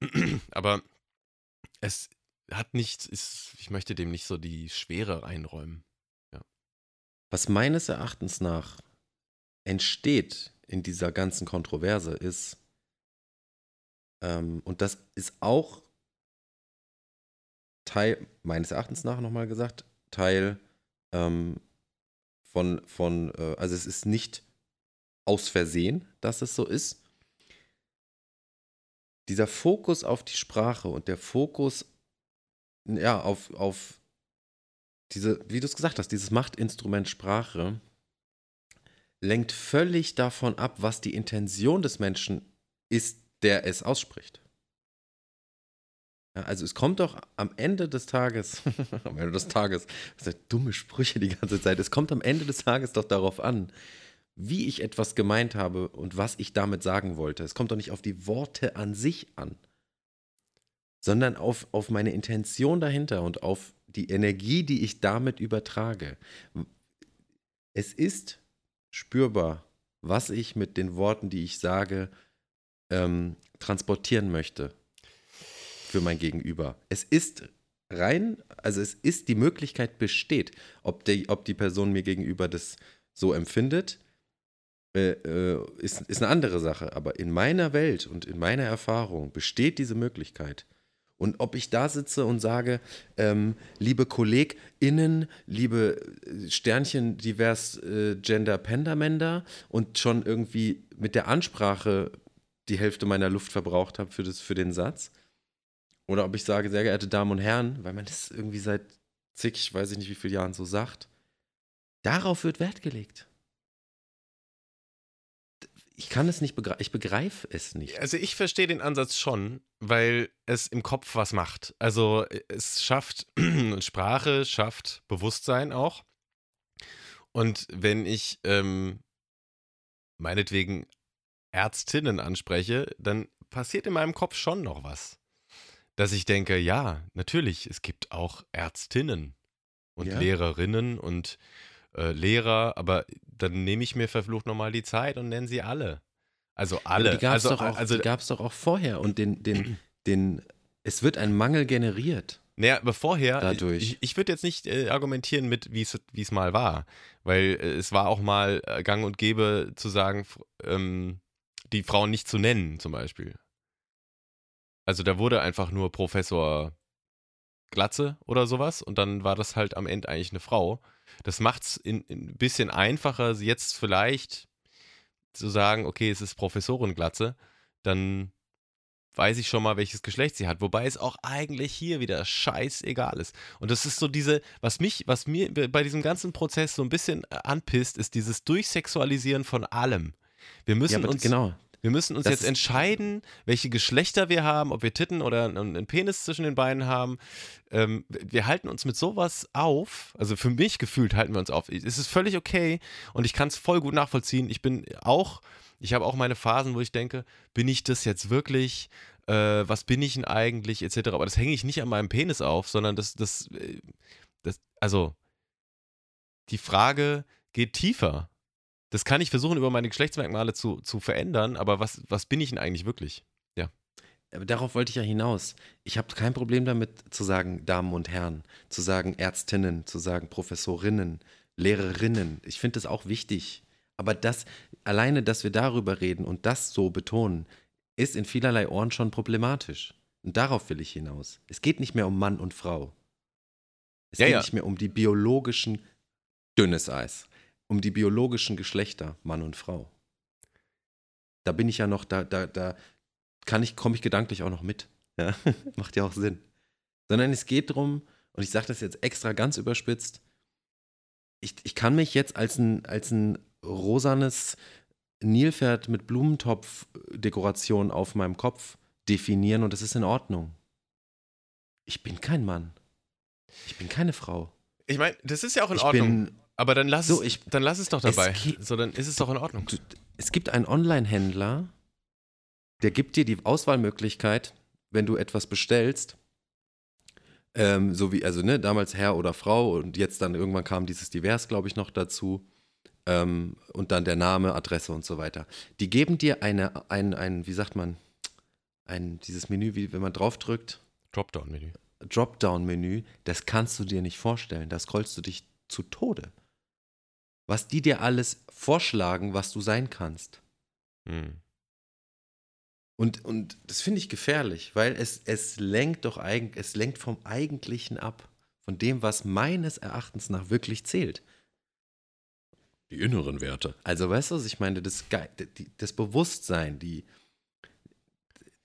aber es hat nichts, ist, ich möchte dem nicht so die Schwere einräumen. Was meines Erachtens nach entsteht in dieser ganzen Kontroverse ist, ähm, und das ist auch Teil, meines Erachtens nach nochmal gesagt, Teil ähm, von, von äh, also es ist nicht aus Versehen, dass es so ist. Dieser Fokus auf die Sprache und der Fokus ja, auf, auf diese, wie du es gesagt hast, dieses Machtinstrument Sprache lenkt völlig davon ab, was die Intention des Menschen ist, der es ausspricht. Ja, also es kommt doch am Ende des Tages, am Ende des Tages, das sind dumme Sprüche die ganze Zeit, es kommt am Ende des Tages doch darauf an, wie ich etwas gemeint habe und was ich damit sagen wollte. Es kommt doch nicht auf die Worte an sich an, sondern auf, auf meine Intention dahinter und auf die Energie, die ich damit übertrage. Es ist spürbar, was ich mit den Worten, die ich sage, ähm, transportieren möchte für mein Gegenüber. Es ist rein, also es ist die Möglichkeit besteht, ob, der, ob die Person mir gegenüber das so empfindet, äh, äh, ist, ist eine andere Sache. Aber in meiner Welt und in meiner Erfahrung besteht diese Möglichkeit. Und ob ich da sitze und sage, ähm, liebe KollegInnen, liebe äh, Sternchen divers äh, Gender Pendamender und schon irgendwie mit der Ansprache die Hälfte meiner Luft verbraucht habe für, für den Satz. Oder ob ich sage, sehr geehrte Damen und Herren, weil man das irgendwie seit zig, ich weiß nicht wie viele Jahren so sagt. Darauf wird Wert gelegt ich kann es nicht begreifen, ich begreife es nicht. Also ich verstehe den Ansatz schon, weil es im Kopf was macht. Also es schafft, Sprache schafft Bewusstsein auch. Und wenn ich ähm, meinetwegen Ärztinnen anspreche, dann passiert in meinem Kopf schon noch was. Dass ich denke, ja, natürlich, es gibt auch Ärztinnen und ja. Lehrerinnen und äh, Lehrer, aber dann nehme ich mir verflucht nochmal die Zeit und nenne sie alle. Also alle. Ja, die gab es also, doch, auch, also, doch auch vorher und den, den, den, es wird ein Mangel generiert. Naja, aber vorher, Dadurch. ich, ich würde jetzt nicht äh, argumentieren mit, wie es mal war, weil äh, es war auch mal äh, gang und gäbe zu sagen, ähm, die Frauen nicht zu nennen, zum Beispiel. Also da wurde einfach nur Professor Glatze oder sowas und dann war das halt am Ende eigentlich eine Frau. Das macht es ein bisschen einfacher, jetzt vielleicht zu sagen, okay, es ist Professorin Glatze, dann weiß ich schon mal, welches Geschlecht sie hat. Wobei es auch eigentlich hier wieder scheißegal ist. Und das ist so diese, was mich, was mir bei diesem ganzen Prozess so ein bisschen anpisst, ist dieses Durchsexualisieren von allem. Wir müssen ja, uns, genau. Wir müssen uns das jetzt entscheiden, welche Geschlechter wir haben, ob wir Titten oder einen Penis zwischen den Beinen haben. Ähm, wir halten uns mit sowas auf. Also für mich gefühlt halten wir uns auf. Es ist völlig okay und ich kann es voll gut nachvollziehen. Ich bin auch, ich habe auch meine Phasen, wo ich denke, bin ich das jetzt wirklich? Äh, was bin ich denn eigentlich, etc. Aber das hänge ich nicht an meinem Penis auf, sondern das, das, äh, das, also die Frage geht tiefer das kann ich versuchen, über meine Geschlechtsmerkmale zu, zu verändern, aber was, was bin ich denn eigentlich wirklich? Ja. Aber darauf wollte ich ja hinaus. Ich habe kein Problem damit zu sagen Damen und Herren, zu sagen Ärztinnen, zu sagen Professorinnen, Lehrerinnen. Ich finde das auch wichtig. Aber das, alleine, dass wir darüber reden und das so betonen, ist in vielerlei Ohren schon problematisch. Und darauf will ich hinaus. Es geht nicht mehr um Mann und Frau. Es ja, geht ja. nicht mehr um die biologischen dünnes Eis um die biologischen Geschlechter, Mann und Frau. Da bin ich ja noch, da, da, da kann ich, komme ich gedanklich auch noch mit. Ja? Macht ja auch Sinn. Sondern es geht darum, und ich sage das jetzt extra ganz überspitzt, ich, ich kann mich jetzt als ein, als ein rosanes Nilpferd mit Blumentopf-Dekoration auf meinem Kopf definieren und das ist in Ordnung. Ich bin kein Mann. Ich bin keine Frau. Ich meine, das ist ja auch in ich Ordnung. Bin, aber dann lass, so, ich, es, dann lass es doch dabei. Es so, dann ist es doch in Ordnung. Es gibt einen Online-Händler, der gibt dir die Auswahlmöglichkeit, wenn du etwas bestellst, ähm, so wie, also ne, damals Herr oder Frau und jetzt dann irgendwann kam dieses Divers, glaube ich, noch dazu. Ähm, und dann der Name, Adresse und so weiter. Die geben dir eine, ein, ein wie sagt man, ein, dieses Menü, wie wenn man draufdrückt. Dropdown-Menü. Dropdown-Menü, das kannst du dir nicht vorstellen. Da scrollst du dich zu Tode. Was die dir alles vorschlagen, was du sein kannst. Hm. Und, und das finde ich gefährlich, weil es, es lenkt doch eigentlich, es lenkt vom Eigentlichen ab. Von dem, was meines Erachtens nach wirklich zählt. Die inneren Werte. Also, weißt du, was ich meine? Das, das Bewusstsein, die,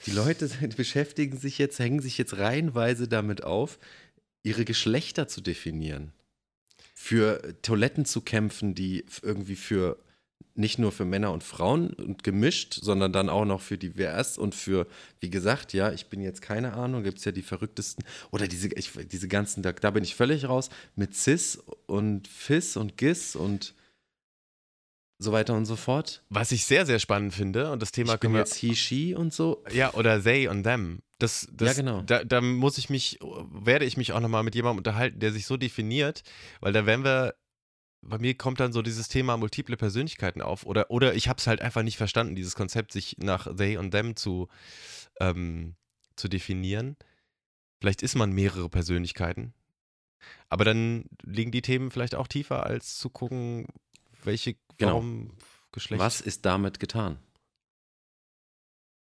die Leute beschäftigen sich jetzt, hängen sich jetzt reihenweise damit auf, ihre Geschlechter zu definieren. Für Toiletten zu kämpfen, die irgendwie für nicht nur für Männer und Frauen und gemischt, sondern dann auch noch für divers und für, wie gesagt, ja, ich bin jetzt keine Ahnung, gibt es ja die verrücktesten, oder diese, ich, diese ganzen, da, da bin ich völlig raus, mit Cis und Fis und Gis und so weiter und so fort. Was ich sehr, sehr spannend finde, und das Thema ich bin können wir jetzt he, she und so. Ja, oder they und them. Das, das, Ja, genau. Da, da muss ich mich, werde ich mich auch nochmal mit jemandem unterhalten, der sich so definiert, weil da werden wir, bei mir kommt dann so dieses Thema multiple Persönlichkeiten auf. Oder, oder ich habe es halt einfach nicht verstanden, dieses Konzept, sich nach they und them zu, ähm, zu definieren. Vielleicht ist man mehrere Persönlichkeiten. Aber dann liegen die Themen vielleicht auch tiefer, als zu gucken, welche, Genau. warum Geschlecht. Was ist damit getan?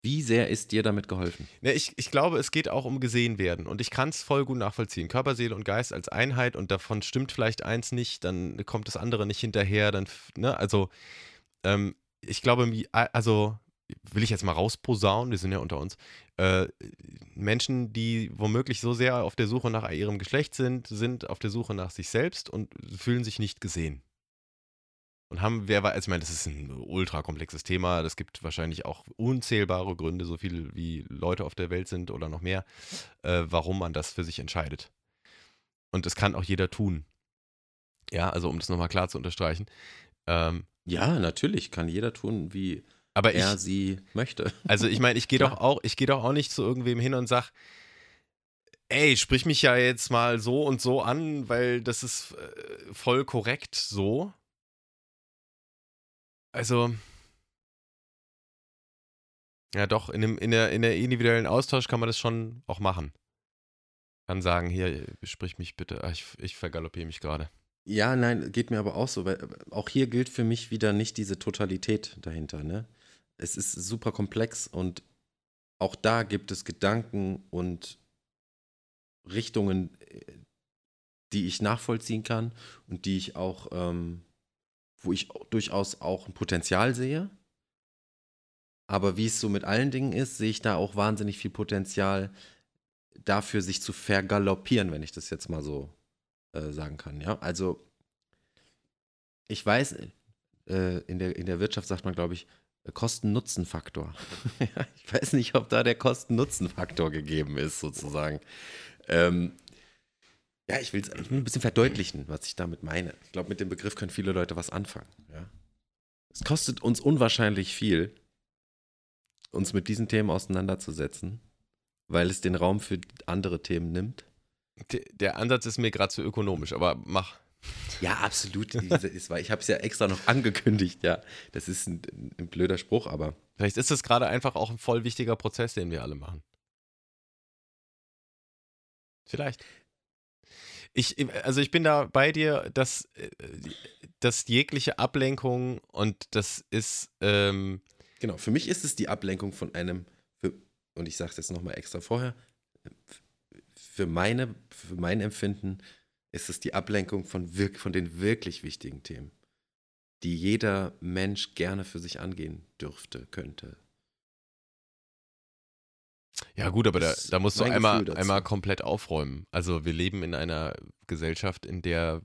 Wie sehr ist dir damit geholfen? Ja, ich, ich glaube, es geht auch um gesehen werden. Und ich kann es voll gut nachvollziehen. Körper, Seele und Geist als Einheit und davon stimmt vielleicht eins nicht, dann kommt das andere nicht hinterher. Dann, ne, also, ähm, ich glaube, also, will ich jetzt mal rausposaunen, wir sind ja unter uns. Äh, Menschen, die womöglich so sehr auf der Suche nach ihrem Geschlecht sind, sind auf der Suche nach sich selbst und fühlen sich nicht gesehen. Und haben, wer war, also ich meine, das ist ein ultra komplexes Thema. Das gibt wahrscheinlich auch unzählbare Gründe, so viel wie Leute auf der Welt sind oder noch mehr, äh, warum man das für sich entscheidet. Und das kann auch jeder tun. Ja, also um das nochmal klar zu unterstreichen. Ähm, Ja, natürlich, kann jeder tun, wie aber er ich, sie möchte. also ich meine, ich gehe doch auch, ich gehe doch auch nicht zu irgendwem hin und sag, ey, sprich mich ja jetzt mal so und so an, weil das ist äh, voll korrekt so. Also, ja doch, in, dem, in, der, in der individuellen Austausch kann man das schon auch machen. Kann sagen, hier, sprich mich bitte, ah, ich, ich vergaloppiere mich gerade. Ja, nein, geht mir aber auch so, weil auch hier gilt für mich wieder nicht diese Totalität dahinter, ne? Es ist super komplex und auch da gibt es Gedanken und Richtungen, äh, die ich nachvollziehen kann und die ich auch, ähm, wo ich durchaus auch ein Potenzial sehe. Aber wie es so mit allen Dingen ist, sehe ich da auch wahnsinnig viel Potenzial dafür, sich zu vergaloppieren, wenn ich das jetzt mal so äh, sagen kann. Ja, also ich weiß, äh, in, der, in der Wirtschaft sagt man, glaube ich, Kosten-Nutzen-Faktor. Ich weiß nicht, ob da der Kosten-Nutzen-Faktor gegeben ist, sozusagen. Ähm, ja, ich will es ein bisschen verdeutlichen, was ich damit meine. Ich glaube, mit dem Begriff können viele Leute was anfangen. Ja. Es kostet uns unwahrscheinlich viel, uns mit diesen Themen auseinanderzusetzen, weil es den Raum für andere Themen nimmt. Der Ansatz ist mir gerade zu ökonomisch, aber mach. Ja, absolut. Diese ist, weil ich habe es ja extra noch angekündigt, ja. Das ist ein, ein blöder Spruch, aber Vielleicht ist es gerade einfach auch ein voll wichtiger Prozess, den wir alle machen. Vielleicht. Ich, also ich bin da bei dir, dass, äh, dass jegliche Ablenkung und das ist, ähm, genau. Für mich ist es die Ablenkung von einem, für, und ich sage es jetzt nochmal extra vorher, für, meine, für mein Empfinden ist es die Ablenkung von, wirk, von den wirklich wichtigen Themen, die jeder Mensch gerne für sich angehen dürfte, könnte. Ja gut, aber da, da musst du einmal, dazu. einmal komplett aufräumen. Also wir leben in einer Gesellschaft, in der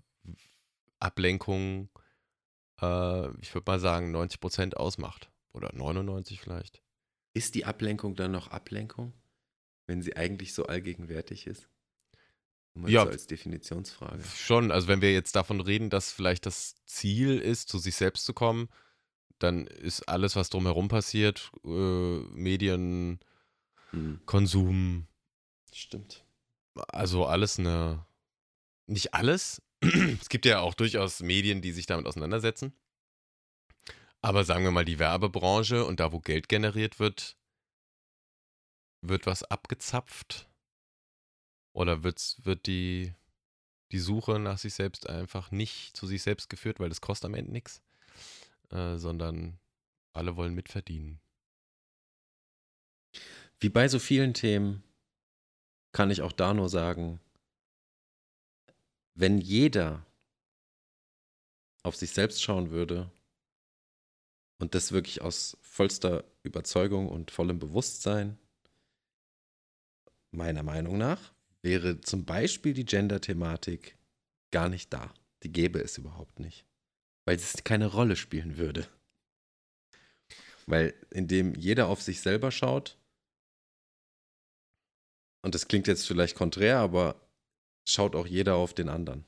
Ablenkung, äh, ich würde mal sagen, 90 Prozent ausmacht. Oder 99 vielleicht. Ist die Ablenkung dann noch Ablenkung, wenn sie eigentlich so allgegenwärtig ist? Mal Ja. so als Definitionsfrage. Schon, also wenn wir jetzt davon reden, dass vielleicht das Ziel ist, zu sich selbst zu kommen, dann ist alles, was drumherum passiert, äh, Medien, Hm, Konsum, stimmt. also alles eine, nicht alles. es gibt ja auch durchaus Medien, die sich damit auseinandersetzen. Aber sagen wir mal, die Werbebranche und da, wo Geld generiert wird, wird was abgezapft. Oder wird's, wird die, die Suche nach sich selbst einfach nicht zu sich selbst geführt, weil das kostet am Ende nichts, äh, sondern alle wollen mitverdienen. Wie bei so vielen Themen kann ich auch da nur sagen, wenn jeder auf sich selbst schauen würde und das wirklich aus vollster Überzeugung und vollem Bewusstsein, meiner Meinung nach, wäre zum Beispiel die Gender-Thematik gar nicht da. Die gäbe es überhaupt nicht. Weil es keine Rolle spielen würde. Weil indem jeder auf sich selber schaut, und das klingt jetzt vielleicht konträr, aber schaut auch jeder auf den anderen.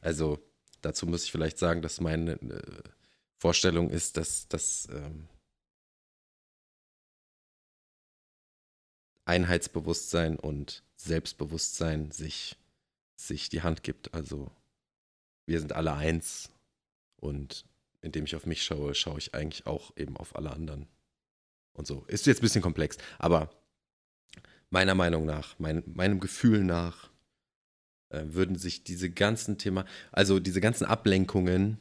Also dazu muss ich vielleicht sagen, dass meine äh, Vorstellung ist, dass das ähm, Einheitsbewusstsein und Selbstbewusstsein sich, sich die Hand gibt. Also wir sind alle eins und indem ich auf mich schaue, schaue ich eigentlich auch eben auf alle anderen. Und so. Ist jetzt ein bisschen komplex, aber meiner Meinung nach, mein, meinem Gefühl nach, äh, würden sich diese ganzen Thema, also diese ganzen Ablenkungen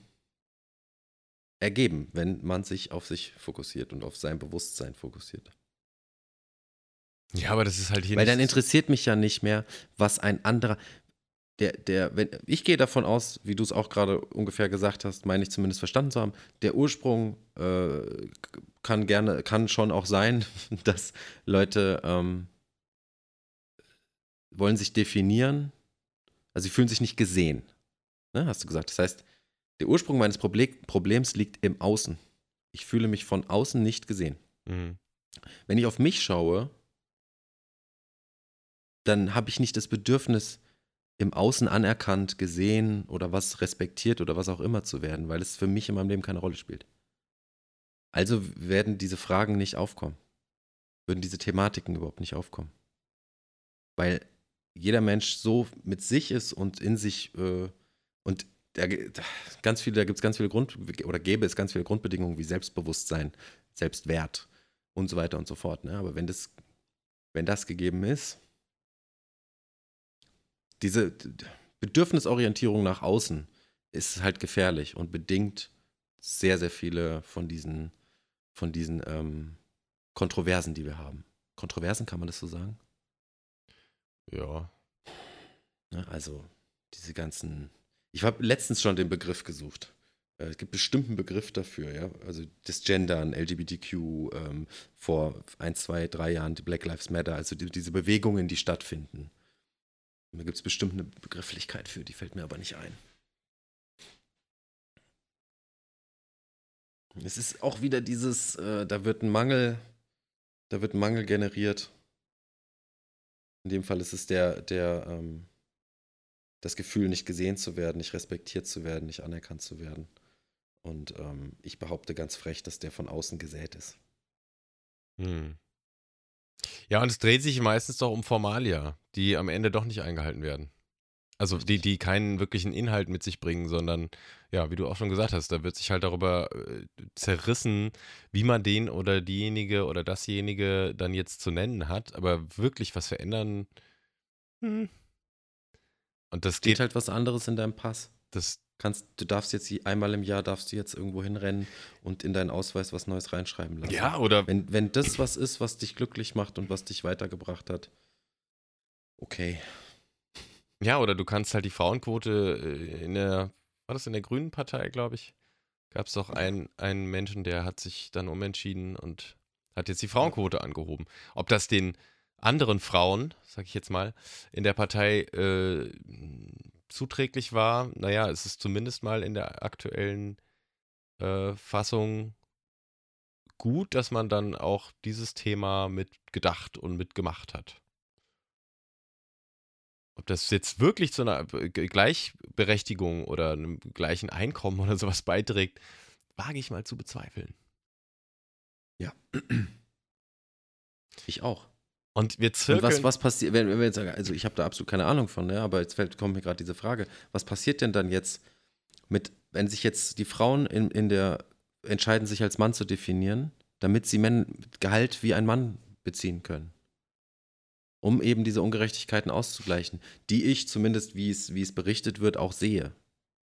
ergeben, wenn man sich auf sich fokussiert und auf sein Bewusstsein fokussiert. Ja, aber das ist halt hier Weil dann interessiert mich ja nicht mehr, was ein anderer. Der, der, wenn, ich gehe davon aus, wie du es auch gerade ungefähr gesagt hast, meine ich zumindest verstanden zu haben, der Ursprung äh, kann gerne, kann schon auch sein, dass Leute ähm, wollen sich definieren, also sie fühlen sich nicht gesehen. Ne, hast du gesagt. Das heißt, der Ursprung meines Proble Problems liegt im Außen. Ich fühle mich von außen nicht gesehen. Mhm. Wenn ich auf mich schaue, dann habe ich nicht das Bedürfnis, im Außen anerkannt, gesehen oder was respektiert oder was auch immer zu werden, weil es für mich in meinem Leben keine Rolle spielt. Also werden diese Fragen nicht aufkommen. Würden diese Thematiken überhaupt nicht aufkommen. Weil jeder Mensch so mit sich ist und in sich äh, und da, ganz viele, da gibt es ganz viele Grund oder gäbe es ganz viele Grundbedingungen wie Selbstbewusstsein, Selbstwert und so weiter und so fort. Ne? Aber wenn das, wenn das gegeben ist, diese Bedürfnisorientierung nach außen ist halt gefährlich und bedingt sehr, sehr viele von diesen, von diesen ähm, Kontroversen, die wir haben. Kontroversen, kann man das so sagen? Ja. Ne, also diese ganzen. Ich habe letztens schon den Begriff gesucht. Äh, es gibt bestimmt einen Begriff dafür, ja. Also das Gendern, LGBTQ, ähm, vor ein, zwei, drei Jahren die Black Lives Matter, also die, diese Bewegungen, die stattfinden. Da gibt es bestimmt eine Begrifflichkeit für, die fällt mir aber nicht ein. Es ist auch wieder dieses, äh, da wird ein Mangel, da wird ein Mangel generiert. In dem Fall ist es der, der, ähm, das Gefühl, nicht gesehen zu werden, nicht respektiert zu werden, nicht anerkannt zu werden. Und ähm, ich behaupte ganz frech, dass der von außen gesät ist. Hm. Ja, und es dreht sich meistens doch um Formalia, die am Ende doch nicht eingehalten werden. Also die, die keinen wirklichen Inhalt mit sich bringen, sondern, ja, wie du auch schon gesagt hast, da wird sich halt darüber äh, zerrissen, wie man den oder diejenige oder dasjenige dann jetzt zu nennen hat. Aber wirklich was verändern, hm. Und das geht halt was anderes in deinem Pass. Das kannst, du darfst jetzt einmal im Jahr darfst du jetzt irgendwo hinrennen und in deinen Ausweis was Neues reinschreiben lassen. Ja, oder wenn, wenn das was ist, was dich glücklich macht und was dich weitergebracht hat, okay. Ja, oder du kannst halt die Frauenquote äh, in der, war das in der Grünen Partei, glaube ich, gab es doch einen, einen Menschen, der hat sich dann umentschieden und hat jetzt die Frauenquote angehoben. Ob das den anderen Frauen, sag ich jetzt mal, in der Partei äh, zuträglich war, naja, es ist zumindest mal in der aktuellen äh, Fassung gut, dass man dann auch dieses Thema mitgedacht und mitgemacht hat. Ob das jetzt wirklich zu einer Gleichberechtigung oder einem gleichen Einkommen oder sowas beiträgt, wage ich mal zu bezweifeln. Ja. Ich auch. Und wir zirkeln. Und was, was passiert, wenn, wenn wir jetzt sagen, also ich habe da absolut keine Ahnung von, ja, aber jetzt fällt, kommt mir gerade diese Frage, was passiert denn dann jetzt mit, wenn sich jetzt die Frauen in, in der, entscheiden sich als Mann zu definieren, damit sie Men Gehalt wie ein Mann beziehen können? Um eben diese Ungerechtigkeiten auszugleichen, die ich zumindest, wie es, wie es berichtet wird, auch sehe.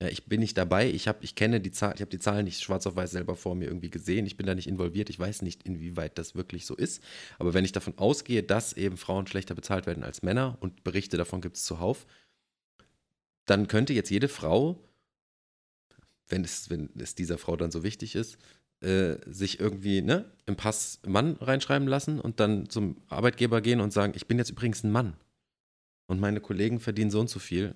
Ja, ich bin nicht dabei, ich, hab, ich kenne die Zahl, ich habe die Zahlen nicht schwarz auf weiß selber vor mir irgendwie gesehen, ich bin da nicht involviert, ich weiß nicht, inwieweit das wirklich so ist. Aber wenn ich davon ausgehe, dass eben Frauen schlechter bezahlt werden als Männer und Berichte davon gibt es zuhauf, dann könnte jetzt jede Frau, wenn es, wenn es dieser Frau dann so wichtig ist, äh, sich irgendwie ne, im Pass Mann reinschreiben lassen und dann zum Arbeitgeber gehen und sagen, ich bin jetzt übrigens ein Mann und meine Kollegen verdienen so und so viel.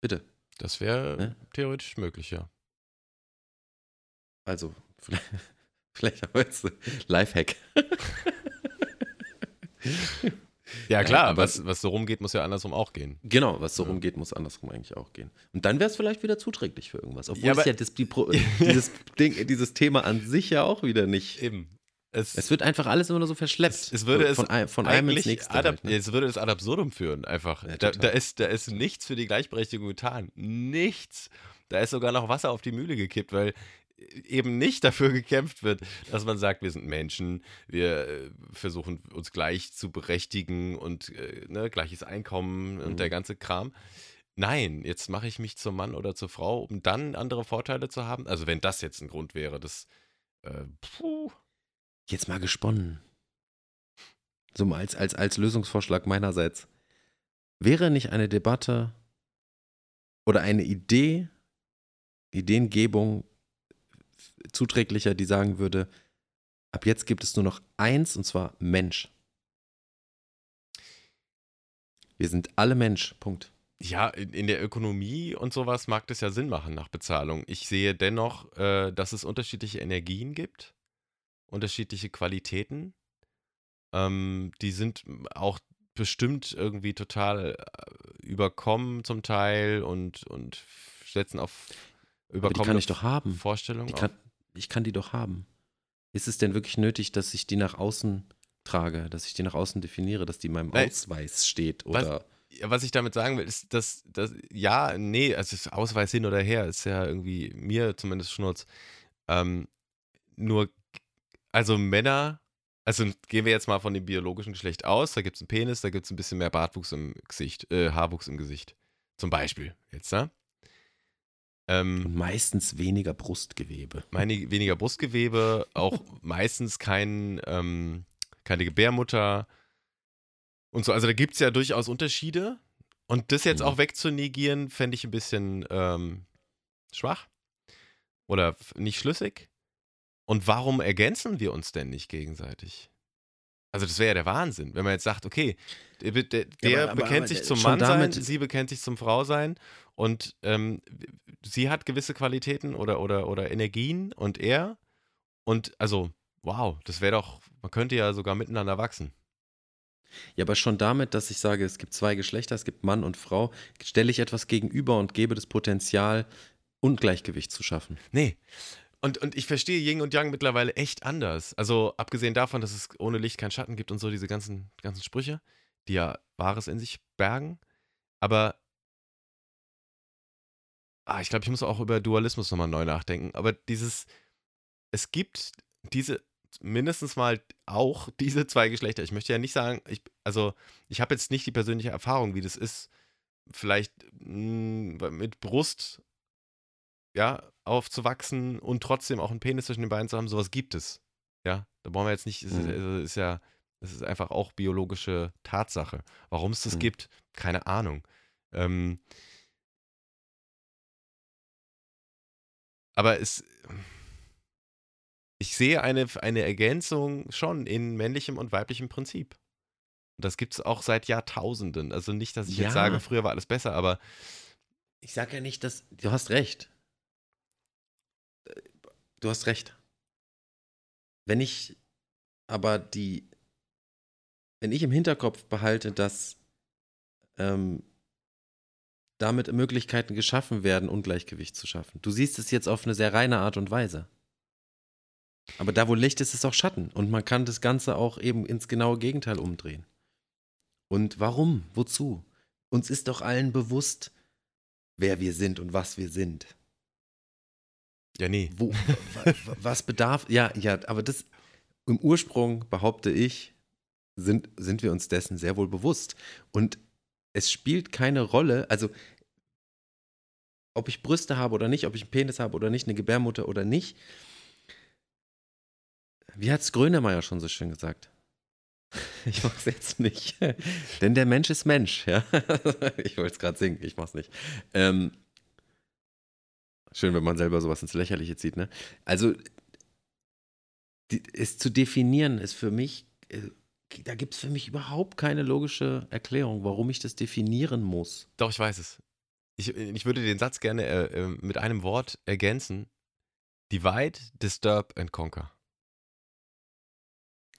Bitte. Das wäre ne? theoretisch möglich, ja. Also, vielleicht, vielleicht aber jetzt Lifehack. Ja, klar, ja, was, was so rumgeht, muss ja andersrum auch gehen. Genau, was so ja. rumgeht, muss andersrum eigentlich auch gehen. Und dann wäre es vielleicht wieder zuträglich für irgendwas. Obwohl ja, es ja das, die Pro, dieses, Ding, dieses Thema an sich ja auch wieder nicht. Eben. Es, es, wird einfach alles immer nur so verschleppt. Es, es würde von, es von einem ins nächste. Adap, halt, ne? Es würde es ad absurdum führen, einfach. Ja, da, da, ist, da ist nichts für die Gleichberechtigung getan. Nichts. Da ist sogar noch Wasser auf die Mühle gekippt, weil eben nicht dafür gekämpft wird, dass man sagt, wir sind Menschen, wir äh, versuchen uns gleich zu berechtigen und äh, ne, gleiches Einkommen und der mhm. ganze Kram. Nein, jetzt mache ich mich zum Mann oder zur Frau, um dann andere Vorteile zu haben. Also wenn das jetzt ein Grund wäre, das äh, puh. Jetzt mal gesponnen. So mal als, als, als Lösungsvorschlag meinerseits. Wäre nicht eine Debatte oder eine Idee, Ideengebung zuträglicher, die sagen würde, ab jetzt gibt es nur noch eins, und zwar Mensch. Wir sind alle Mensch, Punkt. Ja, in der Ökonomie und sowas mag das ja Sinn machen nach Bezahlung. Ich sehe dennoch, äh, dass es unterschiedliche Energien gibt, unterschiedliche Qualitäten. Ähm, die sind auch bestimmt irgendwie total äh, überkommen zum Teil und, und setzen auf überkommene die kann ich doch haben. Vorstellungen. Die kann, ich kann die doch haben. Ist es denn wirklich nötig, dass ich die nach außen trage, dass ich die nach außen definiere, dass die in meinem Nein. Ausweis steht oder. Was, was ich damit sagen will, ist, dass, dass ja, nee, also Ausweis hin oder her, ist ja irgendwie mir zumindest Schnurz. Ähm, nur, also Männer, also gehen wir jetzt mal von dem biologischen Geschlecht aus, da gibt es einen Penis, da gibt es ein bisschen mehr Bartwuchs im Gesicht, äh, Haarwuchs im Gesicht. Zum Beispiel jetzt, ne? Ähm, Und meistens weniger Brustgewebe. Meine, weniger Brustgewebe, auch meistens kein, ähm, keine Gebärmutter und so. Also da gibt es ja durchaus Unterschiede. Und das jetzt mhm. auch wegzunegieren, fände ich ein bisschen ähm, schwach oder nicht schlüssig. Und warum ergänzen wir uns denn nicht gegenseitig? Also das wäre ja der Wahnsinn, wenn man jetzt sagt, okay, der, der, ja, aber, bekennt aber, sich zum Mann sein, sie bekennt sich zum Frau sein und ähm, sie hat gewisse Qualitäten oder, oder, oder Energien und er. Und also, wow, das wäre doch, man könnte ja sogar miteinander wachsen. Ja, aber schon damit, dass ich sage, es gibt zwei Geschlechter, es gibt Mann und Frau, stelle ich etwas gegenüber und gebe das Potenzial, Ungleichgewicht zu schaffen. Nee, und, und ich verstehe Yin und Yang mittlerweile echt anders. Also abgesehen davon, dass es ohne Licht keinen Schatten gibt und so diese ganzen, ganzen Sprüche, die ja Wahres in sich bergen. Aber ah, ich glaube, ich muss auch über Dualismus nochmal neu nachdenken. Aber dieses, es gibt diese, mindestens mal auch diese zwei Geschlechter. Ich möchte ja nicht sagen, ich, also ich habe jetzt nicht die persönliche Erfahrung, wie das ist, vielleicht mh, hm, mit Brust ja, aufzuwachsen und trotzdem auch einen Penis zwischen den Beinen zu haben, sowas gibt es. Ja, da brauchen wir jetzt nicht, es ist, also ist ja, es ist einfach auch biologische Tatsache. Warum es das mhm. gibt, keine Ahnung. Ähm, aber es, ich sehe eine, eine Ergänzung schon in männlichem und weiblichem Prinzip. Und das gibt es auch seit Jahrtausenden. Also nicht, dass ich ja. jetzt sage, früher war alles besser, aber. Ich sage ja nicht, dass. Du hast recht du hast recht. Wenn ich aber die, wenn ich im Hinterkopf behalte, dass ähm, damit Möglichkeiten geschaffen werden, Ungleichgewicht zu schaffen. Du siehst es jetzt auf eine sehr reine Art und Weise. Aber da, wo Licht ist, ist auch Schatten. Und man kann das Ganze auch eben ins genaue Gegenteil umdrehen. Und warum? Wozu? Uns ist doch allen bewusst, wer wir sind und was wir sind. Ja, nee. Wo, was bedarf, ja, ja, aber das im Ursprung behaupte ich, sind, sind wir uns dessen sehr wohl bewusst. Und es spielt keine Rolle, also ob ich Brüste habe oder nicht, ob ich einen Penis habe oder nicht, eine Gebärmutter oder nicht. Wie hat es Grönemeyer schon so schön gesagt? Ich mach's jetzt nicht. Denn der Mensch ist Mensch, ja. Ich wollte es gerade singen, ich mach's nicht. Ähm, schön, wenn man selber sowas ins Lächerliche zieht, ne? Also, die, es zu definieren ist für mich, äh, da gibt es für mich überhaupt keine logische Erklärung, warum ich das definieren muss. Doch, ich weiß es. Ich, ich würde den Satz gerne äh, äh, mit einem Wort ergänzen. Divide, disturb and conquer.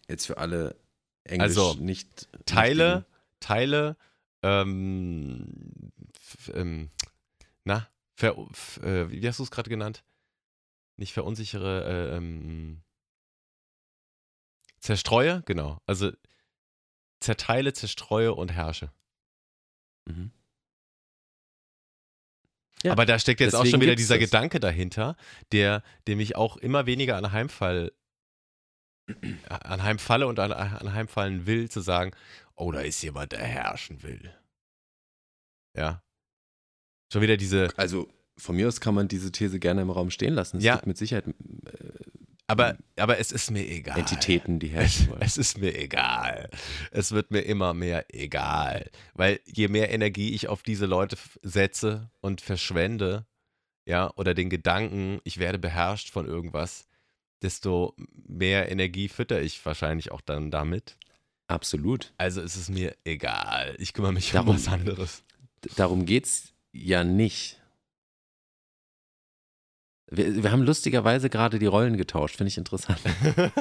Jetzt für alle Englisch Also, nicht. Teile, Mächtigen. Teile, ähm, ähm, na, ver, f, äh, wie hast du es gerade genannt? Nicht verunsichere, äh, ähm, zerstreue, genau. Also zerteile, zerstreue und herrsche. Mhm. Ja, Aber da steckt jetzt auch schon wieder dieser das. Gedanke dahinter, der, der mich auch immer weniger an Heimfall, an Heimfalle und an, an Heimfallen will, zu sagen, oh, da ist jemand, der herrschen will. Ja. Schon wieder diese, Also von mir aus kann man diese These gerne im Raum stehen lassen. Es Ja. gibt mit Sicherheit äh, aber, aber es ist mir egal. Entitäten, die Es, herrschen wollen. es ist mir egal. Es wird mir immer mehr egal. Weil je mehr Energie ich auf diese Leute setze und verschwende, ja, oder den Gedanken, ich werde beherrscht von irgendwas, desto mehr Energie fütter ich wahrscheinlich auch dann damit. Absolut. Also ist es mir egal. Ich kümmere mich Darum- um was anderes. Darum geht's ja nicht. Wir, wir haben lustigerweise gerade die Rollen getauscht, finde ich interessant.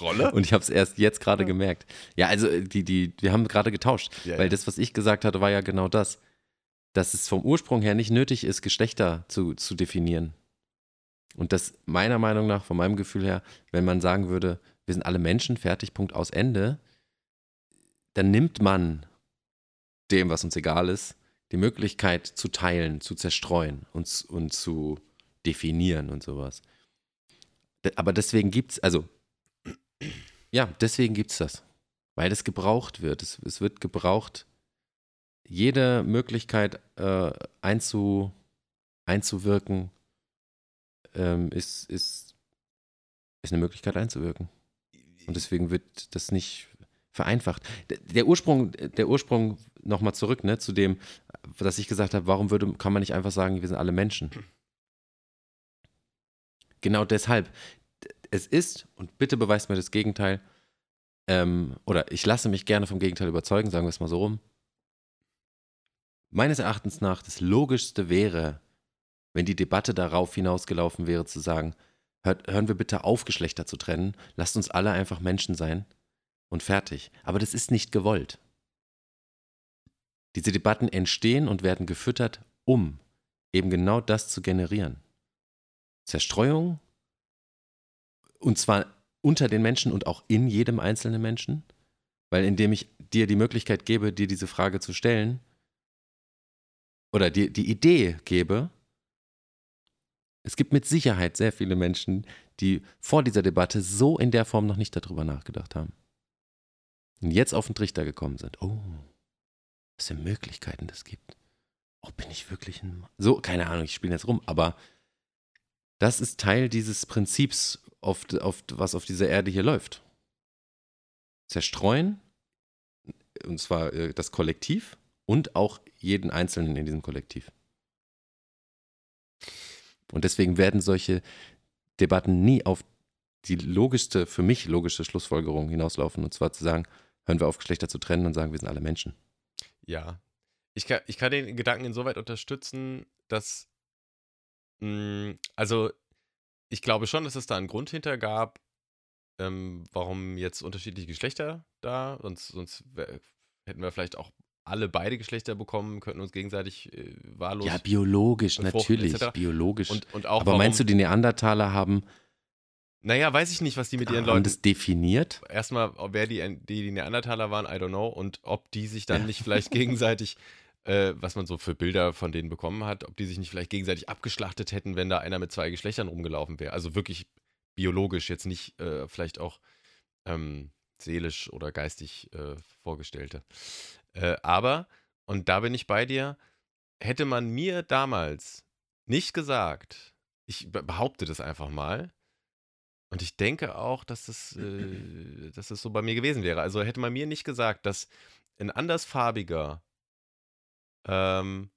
Rolle? Und ich habe es erst jetzt gerade gemerkt. Ja, also äh, die, die, wir haben gerade getauscht. Ja, weil ja. das, was ich gesagt hatte, war ja genau das. Dass es vom Ursprung her nicht nötig ist, Geschlechter zu, zu definieren. Und das meiner Meinung nach, von meinem Gefühl her, wenn man sagen würde, wir sind alle Menschen, fertig, Punkt aus Ende, dann nimmt man dem, was uns egal ist, die Möglichkeit zu teilen, zu zerstreuen und, und zu definieren und sowas. Aber deswegen gibt es, also, ja, deswegen gibt es das. Weil es gebraucht wird. Es, es wird gebraucht, jede Möglichkeit äh, einzu, einzuwirken, ähm, ist, ist, ist eine Möglichkeit einzuwirken. Und deswegen wird das nicht vereinfacht. Der Ursprung, der Ursprung nochmal zurück, ne, zu dem, dass ich gesagt habe, warum würde, kann man nicht einfach sagen, wir sind alle Menschen? Genau deshalb. Es ist, und bitte beweist mir das Gegenteil, ähm, oder ich lasse mich gerne vom Gegenteil überzeugen, sagen wir es mal so rum. Meines Erachtens nach das Logischste wäre, wenn die Debatte darauf hinausgelaufen wäre, zu sagen, hört, hören wir bitte auf, Geschlechter zu trennen, lasst uns alle einfach Menschen sein und fertig. Aber das ist nicht gewollt. Diese Debatten entstehen und werden gefüttert, um eben genau das zu generieren. Zerstreuung, und zwar unter den Menschen und auch in jedem einzelnen Menschen, weil indem ich dir die Möglichkeit gebe, dir diese Frage zu stellen, oder dir die Idee gebe, es gibt mit Sicherheit sehr viele Menschen, die vor dieser Debatte so in der Form noch nicht darüber nachgedacht haben. Und jetzt auf den Trichter gekommen sind. Oh, was für Möglichkeiten das gibt. Oh, bin ich wirklich ein Mann? So, keine Ahnung, ich spiele jetzt rum, aber das ist Teil dieses Prinzips, auf, auf, was auf dieser Erde hier läuft. Zerstreuen, und zwar äh, das Kollektiv und auch jeden Einzelnen in diesem Kollektiv. Und deswegen werden solche Debatten nie auf die logischste, für mich logische Schlussfolgerung hinauslaufen. Und zwar zu sagen, hören wir auf, Geschlechter zu trennen und sagen, wir sind alle Menschen. Ja. Ich kann, ich kann den Gedanken insoweit unterstützen, dass, also ich glaube schon, dass es da einen Grund hinter gab, ähm, warum jetzt unterschiedliche Geschlechter da, sonst, sonst wär, hätten wir vielleicht auch alle beide Geschlechter bekommen, könnten uns gegenseitig äh, wahllos Ja, biologisch, natürlich, etc. biologisch. und, und auch Aber warum, meinst du, die Neandertaler haben, naja, weiß ich nicht, was die mit ihren haben Leuten das definiert? erstmal, wer die, die, die Neandertaler waren, I don't know, und ob die sich dann Ja. nicht vielleicht gegenseitig, äh, was man so für Bilder von denen bekommen hat, ob die sich nicht vielleicht gegenseitig abgeschlachtet hätten, wenn da einer mit zwei Geschlechtern rumgelaufen wäre. Also wirklich biologisch, jetzt nicht äh, vielleicht auch ähm, seelisch oder geistig äh, vorgestellte. Äh, aber, und da bin ich bei dir, hätte man mir damals nicht gesagt, ich behaupte das einfach mal, und ich denke auch, dass das, äh, dass das so bei mir gewesen wäre. Also hätte man mir nicht gesagt, dass ein andersfarbiger, ähm,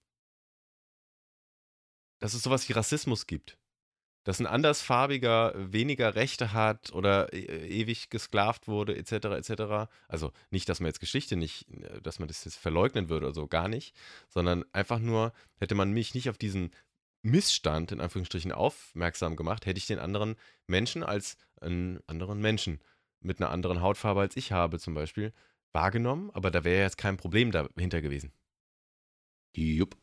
dass es sowas wie Rassismus gibt. Dass ein andersfarbiger weniger Rechte hat oder e ewig gesklavt wurde, etc., etc. Also nicht, dass man jetzt Geschichte nicht, äh, dass man das jetzt verleugnen würde oder so, gar nicht, sondern einfach nur, hätte man mich nicht auf diesen Missstand in Anführungsstrichen aufmerksam gemacht, hätte ich den anderen Menschen als einen anderen Menschen mit einer anderen Hautfarbe als ich habe zum Beispiel wahrgenommen, aber da wäre jetzt kein Problem dahinter gewesen. Jupp.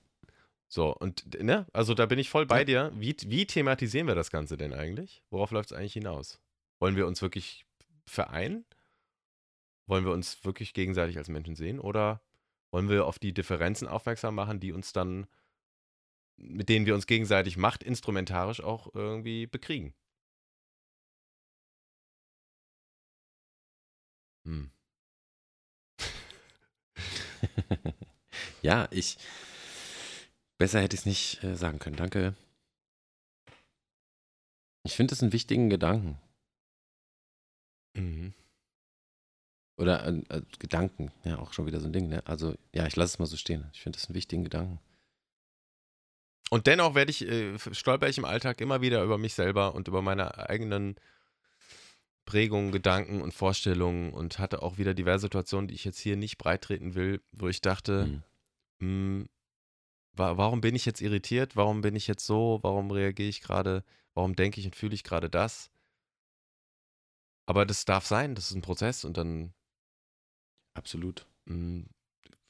So, und ne, also da bin ich voll bei dir. Wie, wie thematisieren wir das Ganze denn eigentlich? Worauf läuft es eigentlich hinaus? Wollen wir uns wirklich vereinen? Wollen wir uns wirklich gegenseitig als Menschen sehen? Oder wollen wir auf die Differenzen aufmerksam machen, die uns dann mit denen wir uns gegenseitig machtinstrumentarisch auch irgendwie bekriegen. Hm. ja, ich. Besser hätte ich es nicht äh, sagen können. Danke. Ich finde es einen wichtigen Gedanken. Mhm. Oder äh, äh, Gedanken, ja, auch schon wieder so ein Ding, ne? Also, ja, ich lasse es mal so stehen. Ich finde es einen wichtigen Gedanken. Und dennoch werde ich, äh, stolper ich im Alltag immer wieder über mich selber und über meine eigenen Prägungen, Gedanken und Vorstellungen und hatte auch wieder diverse Situationen, die ich jetzt hier nicht breitreten will, wo ich dachte, mhm. Mh, hm, wa warum bin ich jetzt irritiert? Warum bin ich jetzt so? Warum reagiere ich gerade? Warum denke ich und fühle ich gerade das? Aber das darf sein, das ist ein Prozess und dann. Absolut. Hm,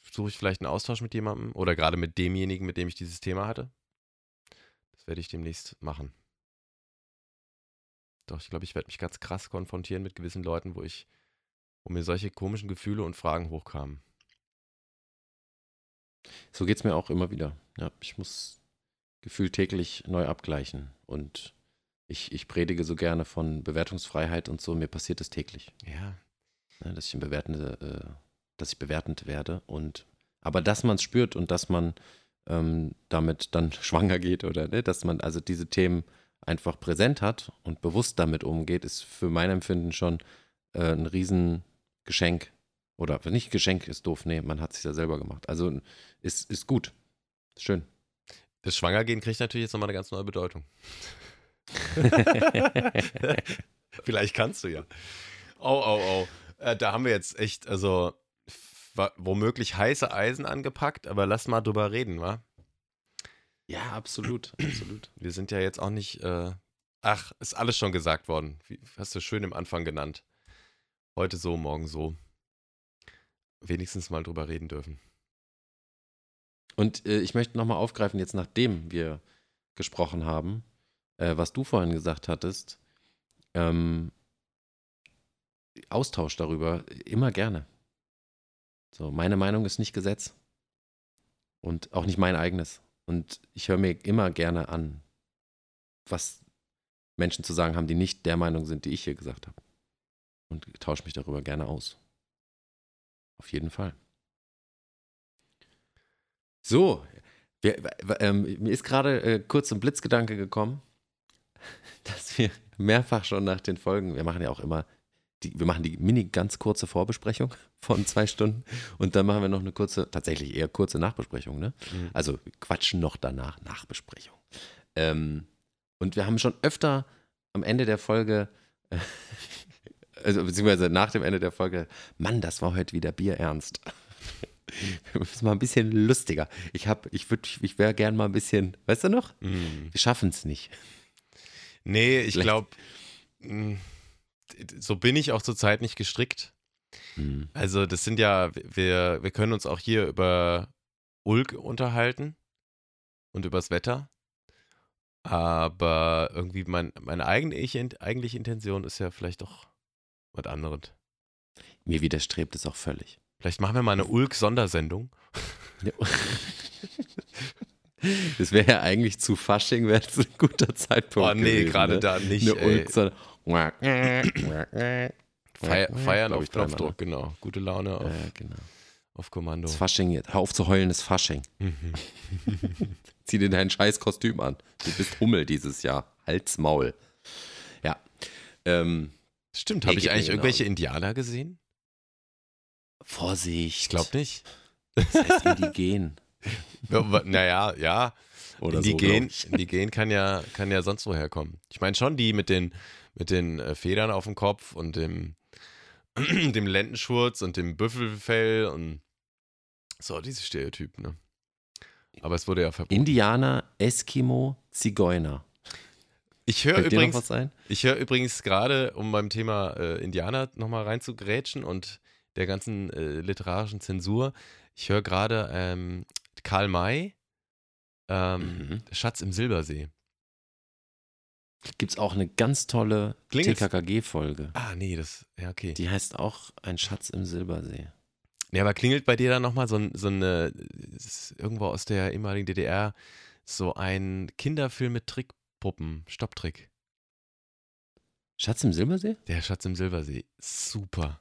suche ich vielleicht einen Austausch mit jemandem oder gerade mit demjenigen, mit dem ich dieses Thema hatte werde ich demnächst machen. Doch, ich glaube, ich werde mich ganz krass konfrontieren mit gewissen Leuten, wo ich, wo mir solche komischen Gefühle und Fragen hochkamen. So geht es mir auch immer wieder. Ja, ich muss Gefühl täglich neu abgleichen. Und ich, ich predige so gerne von Bewertungsfreiheit und so, mir passiert das täglich. Ja. ja dass ich ein bewertende, äh, dass ich bewertend werde. Und aber dass man es spürt und dass man ähm, damit dann schwanger geht oder ne, dass man also diese Themen einfach präsent hat und bewusst damit umgeht, ist für mein Empfinden schon äh, ein Riesengeschenk. Oder nicht Geschenk ist doof, nee, man hat es sich ja selber gemacht. Also ist, ist gut. Schön. Das Schwangergehen kriegt natürlich jetzt nochmal eine ganz neue Bedeutung. Vielleicht kannst du ja. Oh, oh, oh. Äh, da haben wir jetzt echt, also womöglich heiße Eisen angepackt, aber lass mal drüber reden, wa? Ja, absolut, absolut. Wir sind ja jetzt auch nicht, äh, ach, ist alles schon gesagt worden. Wie, hast du schön im Anfang genannt. Heute so, morgen so. Wenigstens mal drüber reden dürfen. Und äh, ich möchte nochmal aufgreifen, jetzt nachdem wir gesprochen haben, äh, was du vorhin gesagt hattest. Ähm, Austausch darüber immer gerne. So, meine Meinung ist nicht Gesetz. Und auch nicht mein eigenes. Und ich höre mir immer gerne an, was Menschen zu sagen haben, die nicht der Meinung sind, die ich hier gesagt habe. Und tausche mich darüber gerne aus. Auf jeden Fall. So, wir, ähm, mir ist gerade äh, kurz ein Blitzgedanke gekommen, dass wir mehrfach schon nach den Folgen, wir machen ja auch immer die, wir machen die mini ganz kurze Vorbesprechung von zwei Stunden und dann machen wir noch eine kurze, tatsächlich eher kurze Nachbesprechung. Ne? Mhm. Also quatschen noch danach, Nachbesprechung. Ähm, und wir haben schon öfter am Ende der Folge, äh, also beziehungsweise nach dem Ende der Folge, Mann, das war heute wieder Bierernst. Wir müssen mal ein bisschen lustiger. Ich habe, ich würde, ich wäre gern mal ein bisschen, weißt du noch? Mhm. Wir schaffen es nicht. Nee, ich glaube, so bin ich auch zurzeit nicht gestrickt. Mhm. Also, das sind ja, wir, wir können uns auch hier über Ulk unterhalten und übers Wetter. Aber irgendwie mein, meine eigentliche, eigentliche Intention ist ja vielleicht doch was anderes. Mir widerstrebt es auch völlig. Vielleicht machen wir mal eine Ulk-Sondersendung. Ja. Das wäre ja eigentlich zu Fasching, wäre das ein guter Zeitpunkt. Oh nee, gerade ne? da nicht. Eine Ulk, sondern Feier, feiern auf Knopfdruck, genau. Gute Laune auf, Ja, genau. auf Kommando. Das Fasching jetzt. Hör auf zu heulen, das Fasching. Mhm. Zieh dir dein scheiß Kostüm an. Du bist Hummel dieses Jahr. Hals, Maul. Ja. Ähm, Stimmt, habe ich eigentlich irgendwelche. Indianer gesehen? Vorsicht. Ich glaube nicht. Das heißt indigen. Naja, ja. Oder so, Indigen, ich. Indigen kann ja, kann ja sonst woher kommen. Ich meine schon die mit den, mit den äh, Federn auf dem Kopf und dem, dem Lendenschurz und dem Büffelfell und so, diese Stereotypen, ne? Aber es wurde ja verboten. Indianer, Eskimo, Zigeuner. Ich höre übrigens, ich höre übrigens gerade, um beim Thema äh, Indianer nochmal reinzugrätschen und der ganzen äh, literarischen Zensur, ich höre gerade ähm, Karl May, ähm, Mhm. Schatz im Silbersee. Gibt es auch eine ganz tolle? TKKG-Folge. Ah, nee, das, ja, okay. Die heißt auch Ein Schatz im Silbersee. Ja, aber klingelt bei dir dann nochmal so, ein- so eine, ist irgendwo aus der ehemaligen DDR, so ein Kinderfilm mit Trickpuppen, Stopptrick. Schatz im Silbersee? Der Schatz im Silbersee. Super.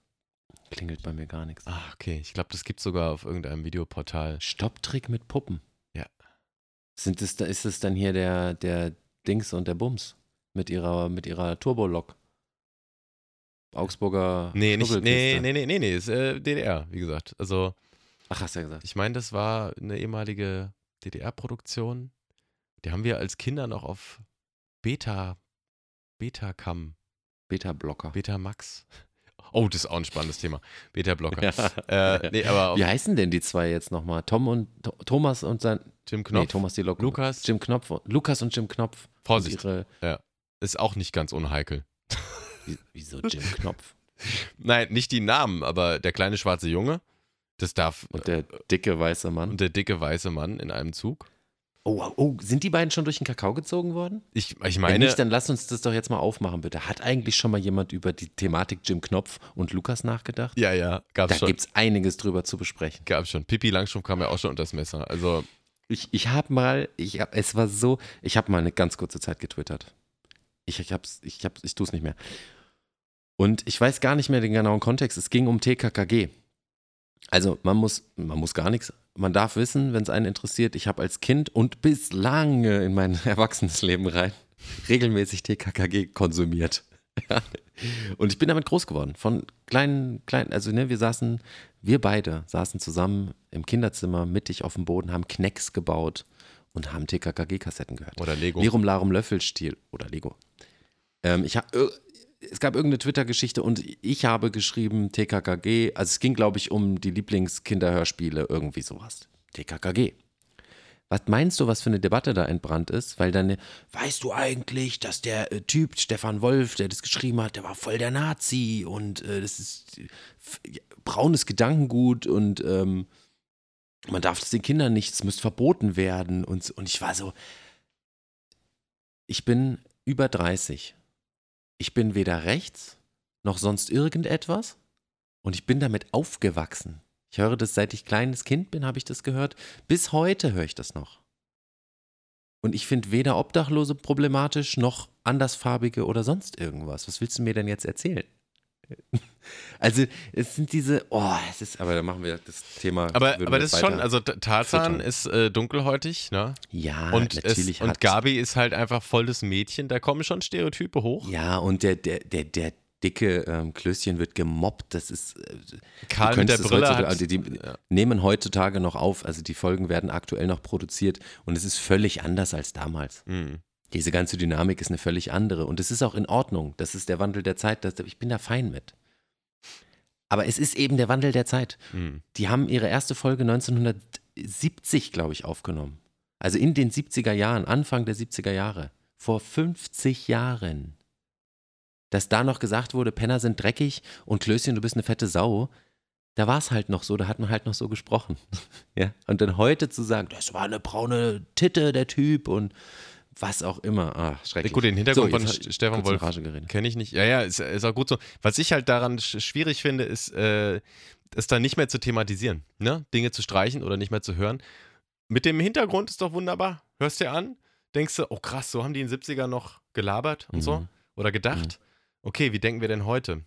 Klingelt bei mir gar nichts. Ah, okay. Ich glaube, das gibt sogar auf irgendeinem Videoportal. Stopptrick mit Puppen. Ja. Sind es, da- ist es dann hier der, der Dings und der Bums mit ihrer, mit ihrer Turbolok? Augsburger Nee, nicht, nee, nee, nee, nee, nee, ist äh, DDR, wie gesagt. Also, Ach, hast du ja gesagt. ich meine, das war eine ehemalige DDR-Produktion. Die haben wir als Kinder noch auf Beta, Betacam, Beta-Blocker. Betamax. Oh, das ist auch ein spannendes Thema. Beta-Blocker. Ja. Äh, nee, Wie heißen denn die zwei jetzt nochmal? Tom und Thomas und sein. Jim Nee, Knopf. Thomas die Lok. Lukas. Jim Knopf. Lukas und Jim Knopf. Vorsicht. Ihre, Ist auch nicht ganz unheikel. wie- wieso Jim Knopf? Nein, nicht die Namen, aber der kleine schwarze Junge, das darf. Und der dicke weiße Mann. Und der dicke weiße Mann in einem Zug. Oh, oh, sind die beiden schon durch den Kakao gezogen worden? Ich, ich Wenn meine, nicht, dann lass uns das doch jetzt mal aufmachen, bitte. Hat eigentlich schon mal jemand über die Thematik Jim Knopf und Lukas nachgedacht? ja, ja, gab's Da schon. gibt es einiges drüber zu besprechen. Gab's schon. Pippi Langstrumpf kam ja auch schon unter das Messer. Also, Ich, ich habe mal, ich hab, es war so, ich habe mal eine ganz kurze Zeit getwittert. Ich, ich, hab's, ich, hab's, ich tue es nicht mehr. Und ich weiß gar nicht mehr den genauen Kontext. Es ging um TKKG. Also man muss, man muss gar nichts. Man darf wissen, wenn es einen interessiert, ich habe als Kind und bis lange in mein Erwachsenesleben rein regelmäßig TKKG konsumiert. Ja. Und ich bin damit groß geworden. Von kleinen, kleinen, also ne, wir saßen, wir beide saßen zusammen im Kinderzimmer mittig auf dem Boden, haben Knecks gebaut und haben TKKG-Kassetten gehört. oder Lego. Lirum Larum Löffelstiel oder Lego. Ähm, ich hab, äh, es gab irgendeine Twitter-Geschichte und ich habe geschrieben TKKG. Also es ging, glaube ich, um die Lieblingskinderhörspiele, irgendwie sowas. TKKG. Was meinst du, was für eine Debatte da entbrannt ist? Weil dann, weißt du eigentlich, dass der äh, Typ, Stefan Wolf, der das geschrieben hat, der war voll der Nazi und äh, das ist braunes Gedankengut und ähm, man darf es den Kindern nicht, es müsste verboten werden. Und, und ich war so, ich bin über 30. Ich bin weder rechts noch sonst irgendetwas und ich bin damit aufgewachsen. Ich höre das, seit ich kleines Kind bin, habe ich das gehört. Bis heute höre ich das noch. Und ich finde weder Obdachlose problematisch noch andersfarbige oder sonst irgendwas. Was willst du mir denn jetzt erzählen? Also, es sind diese, oh, es ist, aber da machen wir das Thema. aber, aber das ist schon, also Tarzan ist äh, dunkelhäutig, ne? ja, und, es, natürlich und hat, Gabi ist halt einfach volles Mädchen. Da kommen schon Stereotype hoch. Ja, und der, der, der, der dicke ähm, Klößchen wird gemobbt. Das ist. Äh, Karl mit der es Brille hat. also die ja. nehmen heutzutage noch auf. Also die Folgen werden aktuell noch produziert und es ist völlig anders als damals. Hm. Diese ganze Dynamik ist eine völlig andere und es ist auch in Ordnung. Das ist der Wandel der Zeit. Das, ich bin da fein mit. Aber es ist eben der Wandel der Zeit. Hm. Die haben ihre erste Folge 1970, glaube ich, aufgenommen. Also in den 70er Jahren, Anfang der 70er Jahre. Vor 50 Jahren. Dass da noch gesagt wurde, Penner sind dreckig und Klößchen, du bist eine fette Sau. Da war es halt noch so, da hat man halt noch so gesprochen. ja? Und dann heute zu sagen, das war eine braune Titte, der Typ und was auch immer. Ah, schrecklich. Gut, den Hintergrund jetzt von Stefan Wolf. Kenne ich nicht. Ja, ja, ist, ist auch gut so. Was ich halt daran sch schwierig finde, ist, äh, es dann nicht mehr zu thematisieren. Ne? Dinge zu streichen oder nicht mehr zu hören. Mit dem Hintergrund ist doch wunderbar. Hörst dir an, denkst du, oh krass, so haben die in den 70er noch gelabert und so Mhm. oder gedacht. Okay, wie denken wir denn heute?